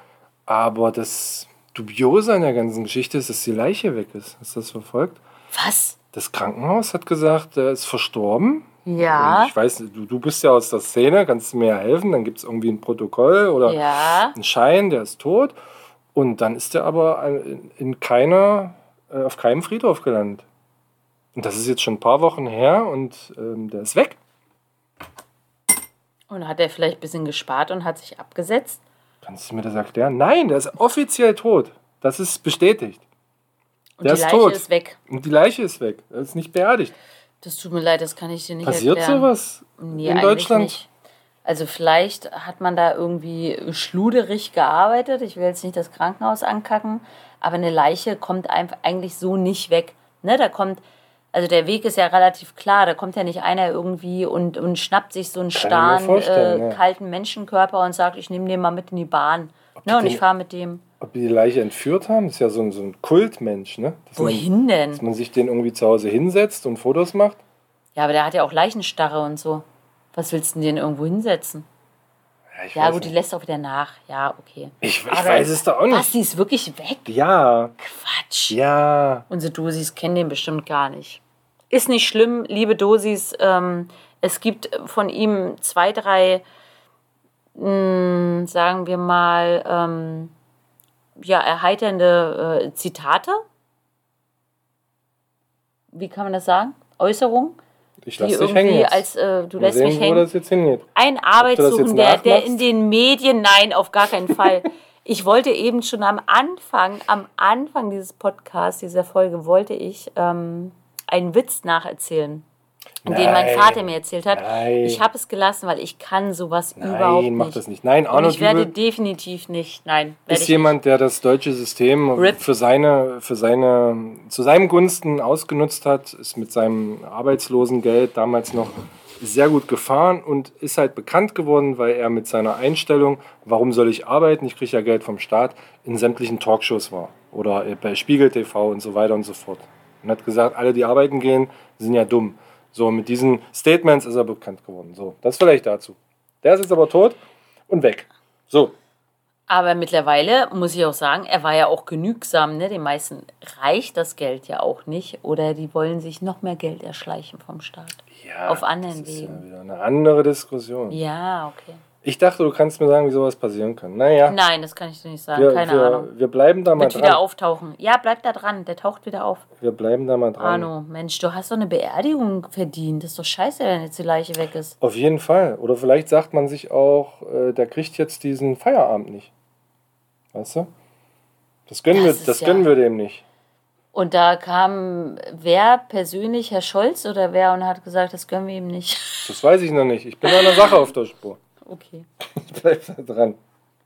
Aber das Dubiose an der ganzen Geschichte ist, dass die Leiche weg ist. Hast du das verfolgt? Was? Das Krankenhaus hat gesagt, er ist verstorben. Ja. Und ich weiß, du, du bist ja aus der Szene, kannst du mir ja helfen. Dann gibt es irgendwie ein Protokoll oder Ja. einen Schein, der ist tot. Und dann ist er aber in, in keiner, äh, auf keinem Friedhof gelandet. Und das ist jetzt schon ein paar Wochen her und ähm, der ist weg. Und hat er vielleicht ein bisschen gespart und hat sich abgesetzt? Kannst du mir das erklären? Nein, der ist offiziell tot. Das ist bestätigt. Und Der die ist Leiche tot. ist weg. Und die Leiche ist weg. Er ist nicht beerdigt. Das tut mir leid, das kann ich dir nicht Passiert erklären. sowas Nee, in Deutschland? Nicht. Also vielleicht hat man da irgendwie schluderig gearbeitet. Ich will jetzt nicht das Krankenhaus ankacken, aber eine Leiche kommt einfach eigentlich so nicht weg. Ne, da kommt, also der Weg ist ja relativ klar. Da kommt ja nicht einer irgendwie und, und schnappt sich so einen starren, äh, kalten Menschenkörper und sagt, ich nehme den mal mit in die Bahn. Ne, und ich fahre mit dem. Ob die die Leiche entführt haben? Das ist ja so ein, so ein Kultmensch, ne? Dass Man, Wohin denn? dass man sich den irgendwie zu Hause hinsetzt und Fotos macht. Ja, aber der hat ja auch Leichenstarre und so. Was willst du denn den irgendwo hinsetzen? Ja, Ja, gut, die nicht. lässt auch wieder nach. Ja, okay. Ich, ich weiß es da auch Was, nicht. die ist wirklich weg? Ja, Quatsch. ja. Unsere Dosis kennen den bestimmt gar nicht. Ist nicht schlimm, liebe Dosis. Ähm, es gibt von ihm zwei, drei, mh, sagen wir mal, ähm, ja, erheiternde äh, Zitate. wie kann man das sagen? Äußerung. Ich lasse dich hängen jetzt. als, äh, du Mal lässt sehen, mich wo hängen. das jetzt hingeht. Ein Arbeitssuchender, der in den Medien, nein, auf gar keinen Fall. Ich wollte eben schon am Anfang, am Anfang dieses Podcasts, dieser Folge, wollte ich ähm, einen Witz nacherzählen, den mein Nein. Vater mir erzählt hat. Nein. Ich habe es gelassen, weil ich kann sowas überhaupt Nein, nicht. mach das nicht. Nein, Und Arno ich werde definitiv nicht, nein, ist jemand, der das deutsche System Rip. für seine, für seine, zu seinem Gunsten ausgenutzt hat, ist mit seinem Arbeitslosengeld damals noch sehr gut gefahren und ist halt bekannt geworden, weil er mit seiner Einstellung, warum soll ich arbeiten, ich kriege ja Geld vom Staat, in sämtlichen Talkshows war oder bei Spiegel TV und so weiter und so fort. Und hat gesagt, alle, die arbeiten gehen, sind ja dumm. So, mit diesen Statements ist er bekannt geworden. So, das vielleicht dazu. Der ist jetzt aber tot und weg. So, Aber mittlerweile muss ich auch sagen, er war ja auch genügsam. Ne? Den meisten reicht das Geld ja auch nicht. Oder die wollen sich noch mehr Geld erschleichen vom Staat. ja, Auf anderen das ist Wegen. ja wieder eine andere Diskussion. Ja, okay. Ich dachte, du kannst mir sagen, wie sowas passieren kann. Naja, Nein, das kann ich dir nicht sagen. wir, Keine wir, Ahnung. wir bleiben da mal Wird wieder dran. auftauchen. Ja, bleib da dran. Der taucht wieder auf. Wir bleiben da mal dran. Arno, Mensch, du hast doch eine Beerdigung verdient. Das ist doch scheiße, wenn jetzt die Leiche weg ist. Auf jeden Fall. Oder vielleicht sagt man sich auch, äh, der kriegt jetzt diesen Feierabend nicht. Weißt du? Das gönnen, Das wir, das ja- gönnen wir dem nicht. Und da kam wer persönlich, Herr Scholz oder wer, und hat gesagt, das gönnen wir ihm nicht. Das weiß ich noch nicht. Ich bin an der Sache auf der Spur. Okay. Ich bleib da dran.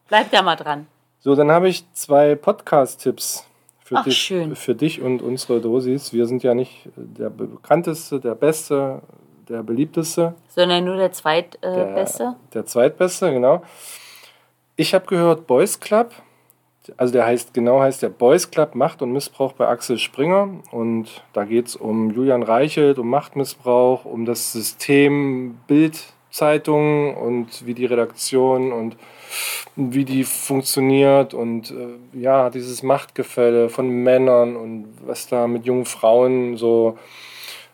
Bleib da mal dran. So, dann habe ich zwei Podcast-Tipps für, Ach, dich, schön. für dich und unsere Dosis. Wir sind ja nicht der bekannteste, der beste, der beliebteste. Sondern nur der zweitbeste. Äh, Der, der zweitbeste, genau. Ich habe gehört Boys Club. Also der heißt, genau heißt der Boys Club Macht und Missbrauch bei Axel Springer. Und da geht es um Julian Reichelt, um Machtmissbrauch, um das System Bildzeitung und wie die Redaktion und wie die funktioniert und äh, ja, dieses Machtgefälle von Männern und was da mit jungen Frauen so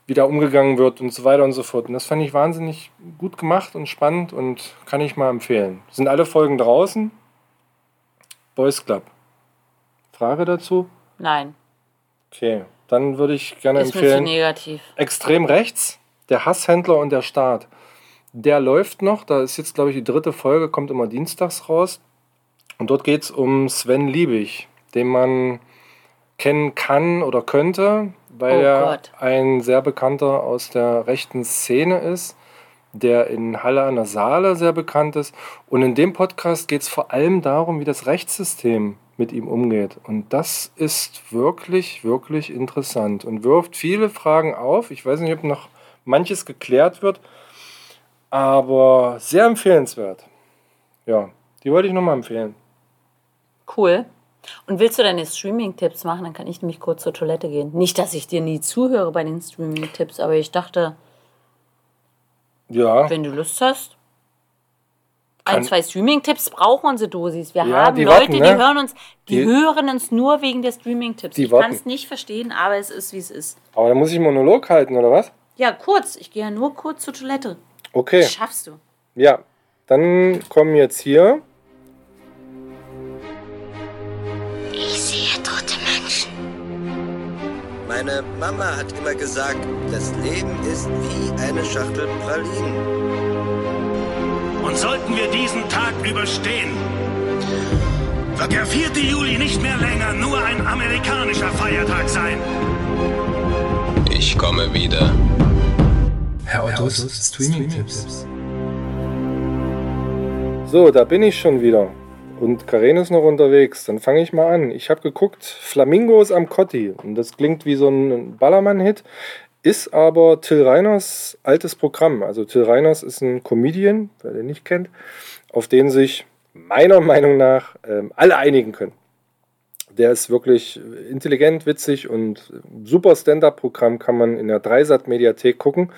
wieder umgegangen wird und so weiter und so fort. Und das fand ich wahnsinnig gut gemacht und spannend und kann ich mal empfehlen. Sind alle Folgen draußen? Boys Club. Frage dazu? Nein, Okay, dann würde ich gerne ist mir zu empfehlen. negativ. Extrem rechts, der Hasshändler und der Staat. Der läuft noch, da ist jetzt, glaube ich, die dritte Folge, kommt immer dienstags raus. Und dort geht es um Sven Liebig, den man kennen kann oder könnte, weil Oh er Gott. ein sehr bekannter aus der rechten Szene ist, der in Halle an der Saale sehr bekannt ist. Und in dem Podcast geht es vor allem darum, wie das Rechtssystem mit ihm umgeht. Und das ist wirklich, wirklich interessant und wirft viele Fragen auf. Ich weiß nicht, ob noch manches geklärt wird, aber sehr empfehlenswert. Ja, die wollte ich nochmal empfehlen. Cool. Und willst du deine Streaming-Tipps machen? Dann kann ich nämlich kurz zur Toilette gehen. Nicht, dass ich dir nie zuhöre bei den Streaming-Tipps, aber ich dachte, Ja, wenn du Lust hast. Ein, zwei Streaming-Tipps brauchen unsere Dosis. Wir Ja, haben die Leute, warten, die ne? hören uns, die, Die- hören uns nur wegen der Streaming-Tipps. Die Ich kann es nicht verstehen, aber es ist, wie es ist. aber da muss ich Monolog halten, oder was? Ja, kurz. Ich gehe ja nur kurz zur Toilette. Okay, Das schaffst du. ja. Dann kommen jetzt hier. Ich sehe tote Menschen. Meine Mama hat immer gesagt, das Leben ist wie eine Schachtel Pralinen. Und sollten wir diesen Tag überstehen, wird der 4. Juli nicht mehr länger nur ein amerikanischer Feiertag sein. Ich komme wieder. Herr Ottos Streaming-Tipps. So, da bin ich schon wieder. Und Karen ist noch unterwegs. Dann fange ich mal an. Ich habe geguckt, Flamingos am Kotti. Und das klingt wie so ein Ballermann-Hit. Ist aber Till Reiners altes Programm. Also Till Reiners ist ein Comedian, wer den nicht kennt, auf den sich meiner Meinung nach ähm, alle einigen können. Der ist wirklich intelligent, witzig und super Stand-up-Programm kann man in der Dreisat-Mediathek gucken.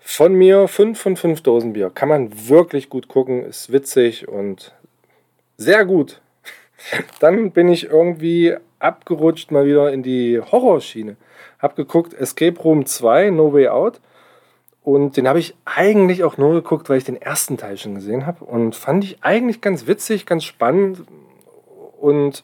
Von mir 5 von 5 Dosen Bier. Kann man wirklich gut gucken, ist witzig und sehr gut. Dann bin ich irgendwie abgerutscht mal wieder in die Horrorschiene. Hab geguckt Escape Room 2, No Way Out. Und den habe ich eigentlich auch nur geguckt, weil ich den ersten Teil schon gesehen habe. Und fand ich eigentlich ganz witzig, ganz spannend. Und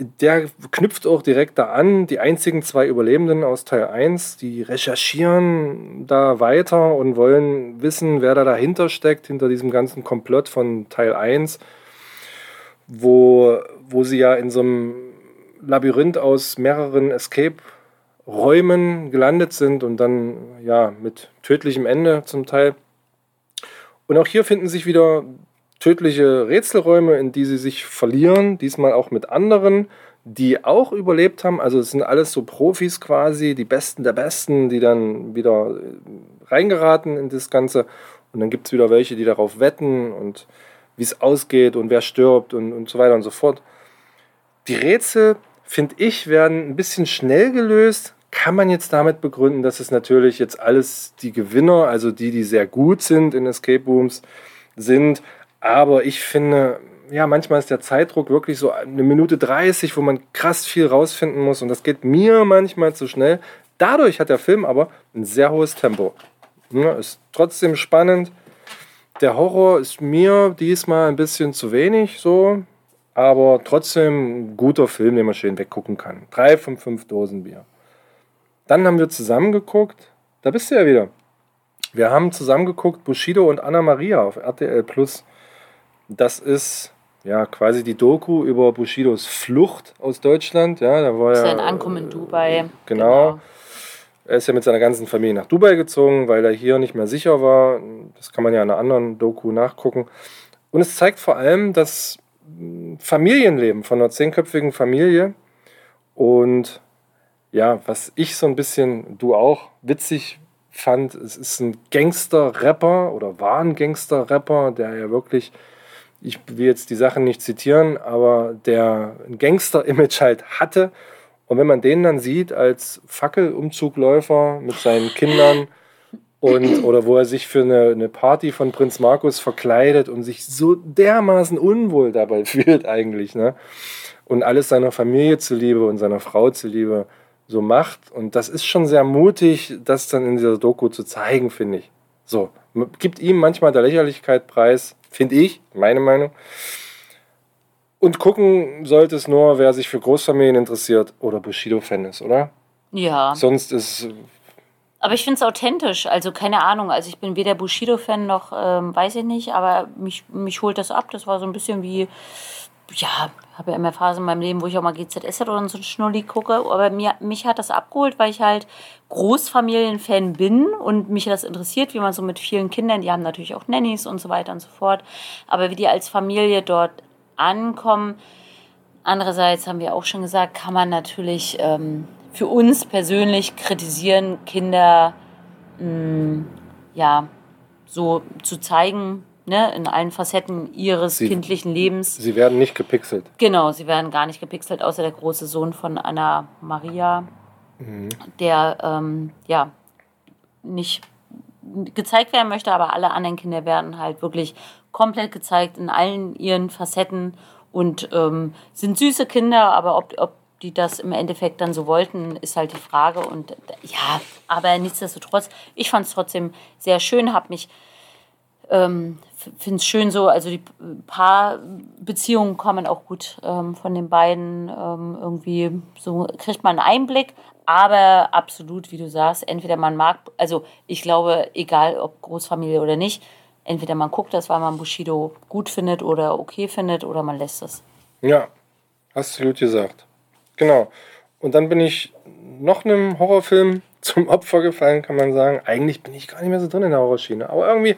der knüpft auch direkt da an. Die einzigen zwei Überlebenden aus Teil 1, die recherchieren da weiter und wollen wissen, wer da dahinter steckt, hinter diesem ganzen Komplott von Teil 1, wo, wo sie ja in so einem Labyrinth aus mehreren Escape-Räumen gelandet sind und dann ja mit tödlichem Ende zum Teil. Und auch hier finden sich wieder tödliche Rätselräume, in die sie sich verlieren, diesmal auch mit anderen, die auch überlebt haben. Also es sind alles so Profis quasi, die Besten der Besten, die dann wieder äh, reingeraten in das Ganze. Und dann gibt es wieder welche, die darauf wetten und wie es ausgeht und wer stirbt und, und so weiter und so fort. Die Rätsel, finde ich, werden ein bisschen schnell gelöst. Kann man jetzt damit begründen, dass es natürlich jetzt alles die Gewinner, also die, die sehr gut sind in Escape Rooms, sind. Aber ich finde, ja, manchmal ist der Zeitdruck wirklich so eine Minute 30, wo man krass viel rausfinden muss. Und das geht mir manchmal zu schnell. Dadurch hat der Film aber ein sehr hohes Tempo. Ja, ist trotzdem spannend. Der Horror ist mir diesmal ein bisschen zu wenig so, aber trotzdem ein guter Film, den man schön weggucken kann. Drei von fünf Dosen Bier. Dann haben wir zusammen geguckt. Da bist du ja wieder. Wir haben zusammen geguckt Bushido und Anna Maria auf RTL Plus. Das ist ja quasi die Doku über Bushidos Flucht aus Deutschland. Ja, da war Sein ja, Ankommen in Dubai. Genau. Er ist ja mit seiner ganzen Familie nach Dubai gezogen, weil er hier nicht mehr sicher war. Das kann man ja in einer anderen Doku nachgucken. Und es zeigt vor allem das Familienleben von einer zehnköpfigen Familie. Und ja, was ich so ein bisschen, du auch, witzig fand, es ist ein Gangster-Rapper oder war ein Gangster-Rapper, der ja wirklich ich will jetzt die Sachen nicht zitieren, aber der ein Gangster-Image halt hatte. Und wenn man den dann sieht als Fackelumzugläufer mit seinen Kindern und oder wo er sich für eine, eine Party von Prinz Markus verkleidet und sich so dermaßen unwohl dabei fühlt eigentlich, ne? Und alles seiner Familie zuliebe und seiner Frau zuliebe so macht. Und das ist schon sehr mutig, das dann in dieser Doku zu zeigen, finde ich. So, gibt ihm manchmal der Lächerlichkeit preis, finde ich, meine Meinung. Und gucken sollte es nur, wer sich für Großfamilien interessiert oder Bushido-Fan ist, oder? Ja. Sonst ist. Aber ich finde es authentisch. Also keine Ahnung. Also ich bin weder Bushido-Fan noch, ähm, weiß ich nicht, aber mich, mich holt das ab. Das war so ein bisschen wie, ja, habe ja immer Phasen in meinem Leben, wo ich auch mal GZS oder so ein Schnulli gucke. Aber mir, mich hat das abgeholt, weil ich halt Großfamilienfan bin und mich das interessiert, wie man so mit vielen Kindern, die haben natürlich auch Nannies und so weiter und so fort, aber wie die als Familie dort ankommen. Andererseits haben wir auch schon gesagt, kann man natürlich ähm, für uns persönlich kritisieren, Kinder mh, mm, ja so zu zeigen, ne, in allen Facetten ihres Sie- kindlichen Lebens. Sie werden nicht gepixelt. Genau, sie werden gar nicht gepixelt, außer der große Sohn von Anna Maria, der ähm, ja nicht gezeigt werden möchte, aber alle anderen Kinder werden halt wirklich komplett gezeigt in allen ihren Facetten und ähm, sind süße Kinder, aber ob, ob die das im Endeffekt dann so wollten, ist halt die Frage. Und ja, aber nichtsdestotrotz, ich fand es trotzdem sehr schön, habe mich ähm, finde es schön so, also die Paarbeziehungen kommen auch gut ähm, von den beiden ähm, irgendwie, so kriegt man einen Einblick, aber absolut, wie du sagst, entweder man mag, also ich glaube, egal ob Großfamilie oder nicht, entweder man guckt das, weil man Bushido gut findet oder okay findet oder man lässt es. Ja, gut gesagt. Genau. Und dann bin ich noch einem Horrorfilm zum Opfer gefallen, kann man sagen. Eigentlich bin ich gar nicht mehr so drin in der Horrorschiene. Aber irgendwie,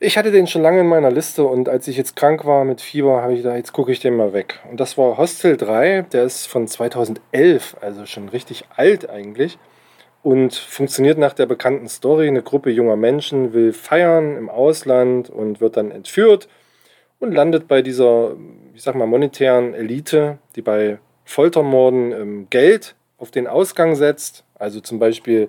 ich hatte den schon lange in meiner Liste und als ich jetzt krank war mit Fieber, habe ich gedacht, jetzt gucke ich den mal weg. Und das war Hostel 3, der ist von 2011, also schon richtig alt eigentlich. Und funktioniert nach der bekannten Story. Eine Gruppe junger Menschen will feiern im Ausland und wird dann entführt und landet bei dieser, ich sag mal, monetären Elite, die bei Foltermorden ähm, Geld auf den Ausgang setzt. Also zum Beispiel,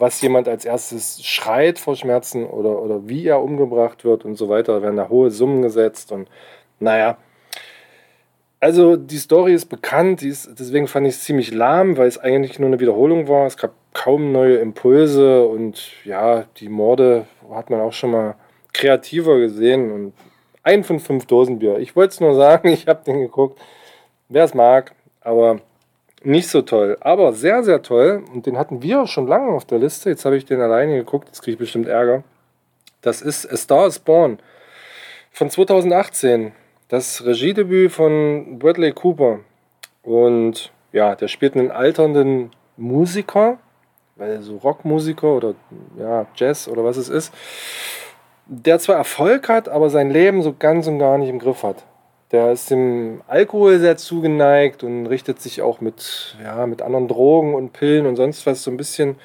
was jemand als erstes schreit vor Schmerzen oder, oder wie er umgebracht wird und so weiter. Da werden da hohe Summen gesetzt und naja. Also die Story ist bekannt, ist, deswegen fand ich es ziemlich lahm, weil es eigentlich nur eine Wiederholung war. Es gab kaum neue Impulse und ja, die Morde hat man auch schon mal kreativer gesehen und ein von fünf Dosen Bier. Ich wollte es nur sagen, ich habe den geguckt. wer es mag, aber nicht so toll. Aber sehr, sehr toll. Und den hatten wir schon lange auf der Liste. Jetzt habe ich den alleine geguckt. Jetzt kriege ich bestimmt Ärger. Das ist A Star is Born von 2018. Das Regiedebüt von Bradley Cooper. Und ja, der spielt einen alternden Musiker, weil so Rockmusiker oder ja, Jazz oder was es ist, der zwar Erfolg hat, aber sein Leben so ganz und gar nicht im Griff hat. Der ist dem Alkohol sehr zugeneigt und richtet sich auch mit, ja, mit anderen Drogen und Pillen und sonst was so ein bisschen,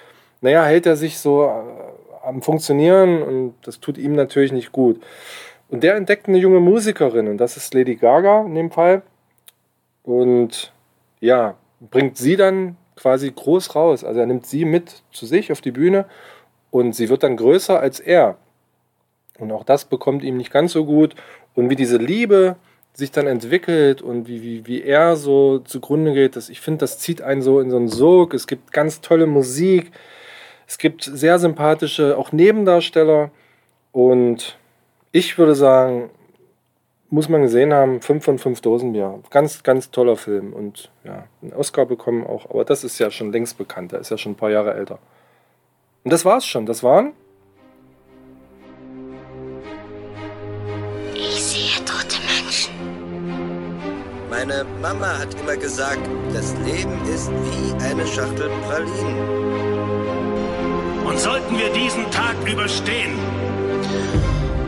naja, hält er sich so äh, am Funktionieren und das tut ihm natürlich nicht gut. Und der entdeckt eine junge Musikerin und das ist Lady Gaga in dem Fall. Und ja, bringt sie dann quasi groß raus. Also er nimmt sie mit zu sich auf die Bühne und sie wird dann größer als er. Und auch das bekommt ihm nicht ganz so gut. Und wie diese Liebe sich dann entwickelt und wie, wie, wie er so zugrunde geht, das, ich finde, das zieht einen so in so einen Sog. Es gibt ganz tolle Musik. Es gibt sehr sympathische, auch Nebendarsteller. Und ich würde sagen, muss man gesehen haben, 5 von 5 Dosenbier. Ganz, ganz toller Film. Und ja, einen Oscar bekommen auch. Aber das ist ja schon längst bekannt. Der ist ja schon ein paar Jahre älter. Und das war's schon. Das waren Meine Mama hat immer gesagt, das Leben ist wie eine Schachtel Pralinen. Und sollten wir diesen Tag überstehen,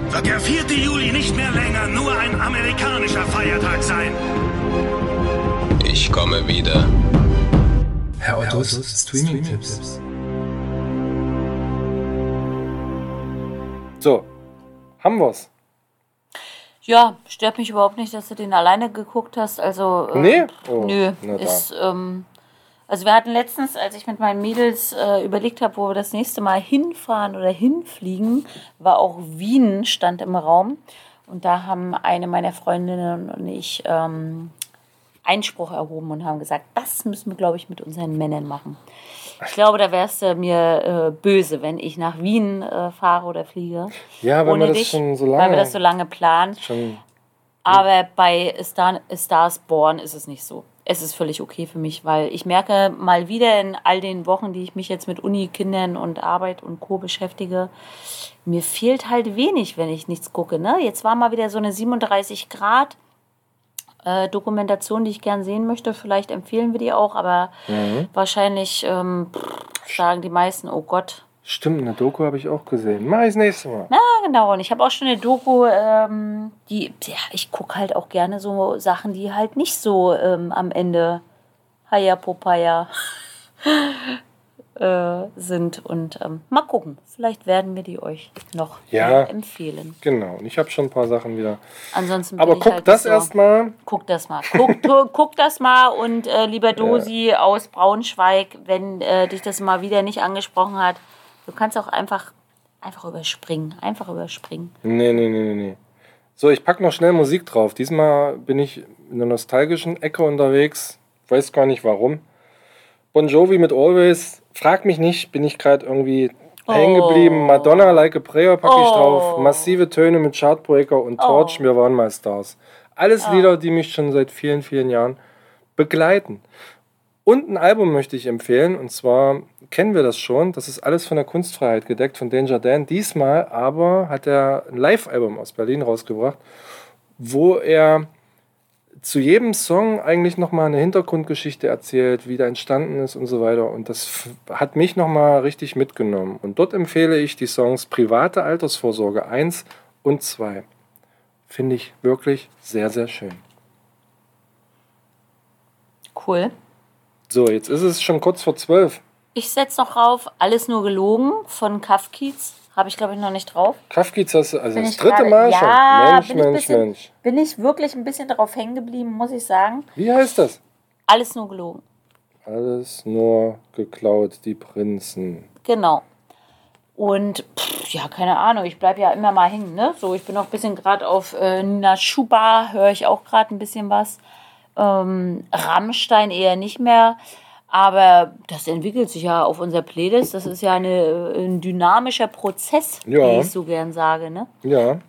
wird der 4. Juli nicht mehr länger nur ein amerikanischer Feiertag sein. Ich komme wieder. Herr Ottos Streaming-Tipps. so. Haben wir's. Ja, stört mich überhaupt nicht, dass du den alleine geguckt hast. Also, äh, Nee? Oh, nö. Ist, ähm, also wir hatten letztens, als ich mit meinen Mädels äh, überlegt habe, wo wir das nächste Mal hinfahren oder hinfliegen, war auch Wien stand im Raum. Und da haben eine meiner Freundinnen und ich ähm, Einspruch erhoben und haben gesagt, das müssen wir, glaube ich, mit unseren Männern machen. Ich glaube, da wärst du mir äh, böse, wenn ich nach Wien äh, fahre oder fliege. Ja, weil man das dich, schon so Weil lange- wir das so lange planen. Schon, Aber bei A Star, Stars Born ist es nicht so. Es ist völlig okay für mich, weil ich merke mal wieder in all den Wochen, die ich mich jetzt mit Uni, Kindern und Arbeit und Co. beschäftige, mir fehlt halt wenig, wenn ich nichts gucke. Ne? Jetzt war mal wieder so eine 37 Grad äh, Dokumentation, die ich gern sehen möchte. Vielleicht empfehlen wir die auch, aber wahrscheinlich ähm, pff, sagen die meisten, oh Gott, stimmt, eine Doku habe ich auch gesehen. Mach ich das nächste Mal. ja, genau. Und ich habe auch schon eine Doku, ähm, die, ja, ich gucke halt auch gerne so Sachen, die halt nicht so ähm, am Ende Haya Popaya äh, sind. Und ähm, mal gucken. Vielleicht werden wir die euch noch Ja. empfehlen. Genau. Und ich habe schon ein paar Sachen wieder. Ansonsten Aber guck halt das so, erstmal. Guck das mal. Guck, guck das mal und äh, lieber Dosi aus Braunschweig, wenn äh, dich das mal wieder nicht angesprochen hat, du kannst auch einfach, einfach überspringen. Einfach überspringen. Nee, nee, nee, nee, nee. So, ich pack noch schnell Musik drauf. Diesmal bin ich in der nostalgischen Ecke unterwegs. Weiß gar nicht warum. Bon Jovi mit Always. Frag mich nicht, bin ich gerade irgendwie hängen geblieben. Madonna, Like a Prayer pack ich Oh. drauf. Massive Töne mit Chartbreaker und Torch. Wir waren mal Stars. Alles Lieder, die mich schon seit vielen, vielen Jahren begleiten. Und ein Album möchte ich empfehlen, und zwar kennen wir das schon, das ist alles von der Kunstfreiheit gedeckt, von Danger Dan. Diesmal aber hat er ein Live-Album aus Berlin rausgebracht, wo er zu jedem Song eigentlich nochmal eine Hintergrundgeschichte erzählt, wie der entstanden ist und so weiter. Und das hat mich nochmal richtig mitgenommen. Und dort empfehle ich die Songs Private Altersvorsorge 1 und 2. Finde ich wirklich sehr, sehr schön. Cool. So, jetzt ist es schon kurz vor 12. Ich setze noch drauf, alles nur gelogen von Kafkiz. Habe ich, glaube ich, noch nicht drauf. Kafkiz hast du, also Bin das dritte gerade- Mal ja, schon. Mensch, bin ich Mensch, bisschen, Mensch. Bin ich wirklich ein bisschen drauf hängen geblieben, muss ich sagen. Wie heißt das? Alles nur gelogen. Alles nur geklaut, die Prinzen. Genau. Und pff, ja, keine Ahnung, ich bleibe ja immer mal hängen. Ne? So, ich bin auch ein bisschen gerade auf äh, Nina Schuba, höre ich auch gerade ein bisschen was. Ähm, Rammstein eher nicht mehr. Aber das entwickelt sich ja auf unserer Playlist. Das ist ja eine, äh, ein dynamischer Prozess, Ja. wie ich so gern sage. Ne? Ja,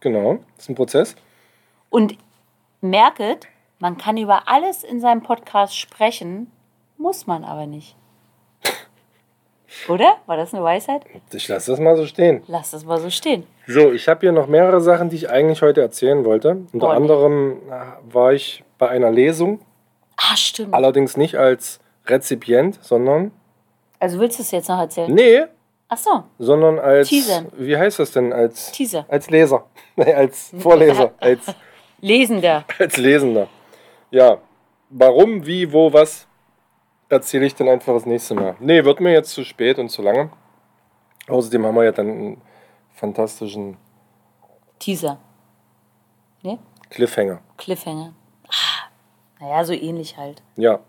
genau. Das ist ein Prozess. Und merket, Man kann über alles in seinem Podcast sprechen, muss man aber nicht. Oder? War das eine Weisheit? Ich lasse das mal so stehen. Lass das mal so stehen. So, ich habe hier noch mehrere Sachen, die ich eigentlich heute erzählen wollte. Unter Oh, anderem äh, war ich bei einer Lesung, Ah, stimmt. allerdings nicht als Rezipient, sondern Also willst du es jetzt noch erzählen? nee, Ach so, sondern als Teasern. wie heißt das denn als Teaser. als Leser, nee, als Vorleser, als Lesender. als Lesender. Ja, warum, wie, wo, was erzähle ich dann einfach das nächste Mal. Nee, wird mir jetzt zu spät und zu lange. Außerdem haben wir ja dann einen fantastischen Teaser. Ne? Cliffhanger. Cliffhanger. Ah, naja, so ähnlich halt. Ja,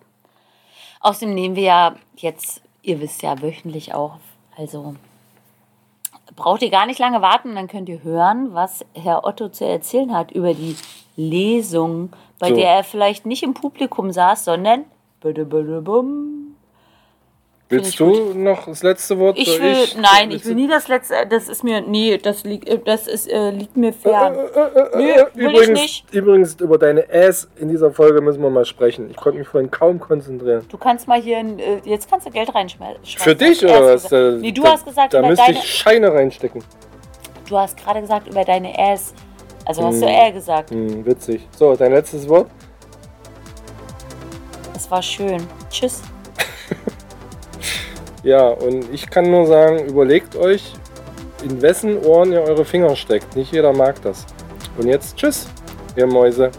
Außerdem nehmen wir ja jetzt, ihr wisst ja, wöchentlich auf. Also braucht ihr gar nicht lange warten, dann könnt ihr hören, was Herr Otto zu erzählen hat über die Lesung, bei So. der er vielleicht nicht im Publikum saß, sondern bum. Willst ich du noch das letzte Wort? Ich will, nein, ich will nie das letzte, das ist mir, nee, das liegt, äh, das ist, äh, liegt mir fern. Äh, will ich übrigens, nicht. übrigens, über deine Ass in dieser Folge müssen wir mal sprechen. Ich konnte mich vorhin kaum konzentrieren. Du kannst mal hier, ein, äh, jetzt kannst du Geld reinschmeißen. Für dich oder was? Nee, du da, hast gesagt, da über müsste deine, ich Scheine reinstecken. du hast gerade gesagt über deine Ass. Also hast du er gesagt. Hm, witzig. So, dein letztes Wort? Das war schön. Tschüss. Ja, und ich kann nur sagen, überlegt euch, in wessen Ohren ihr eure Finger steckt. Nicht jeder mag das. Und jetzt tschüss, ihr Mäuse.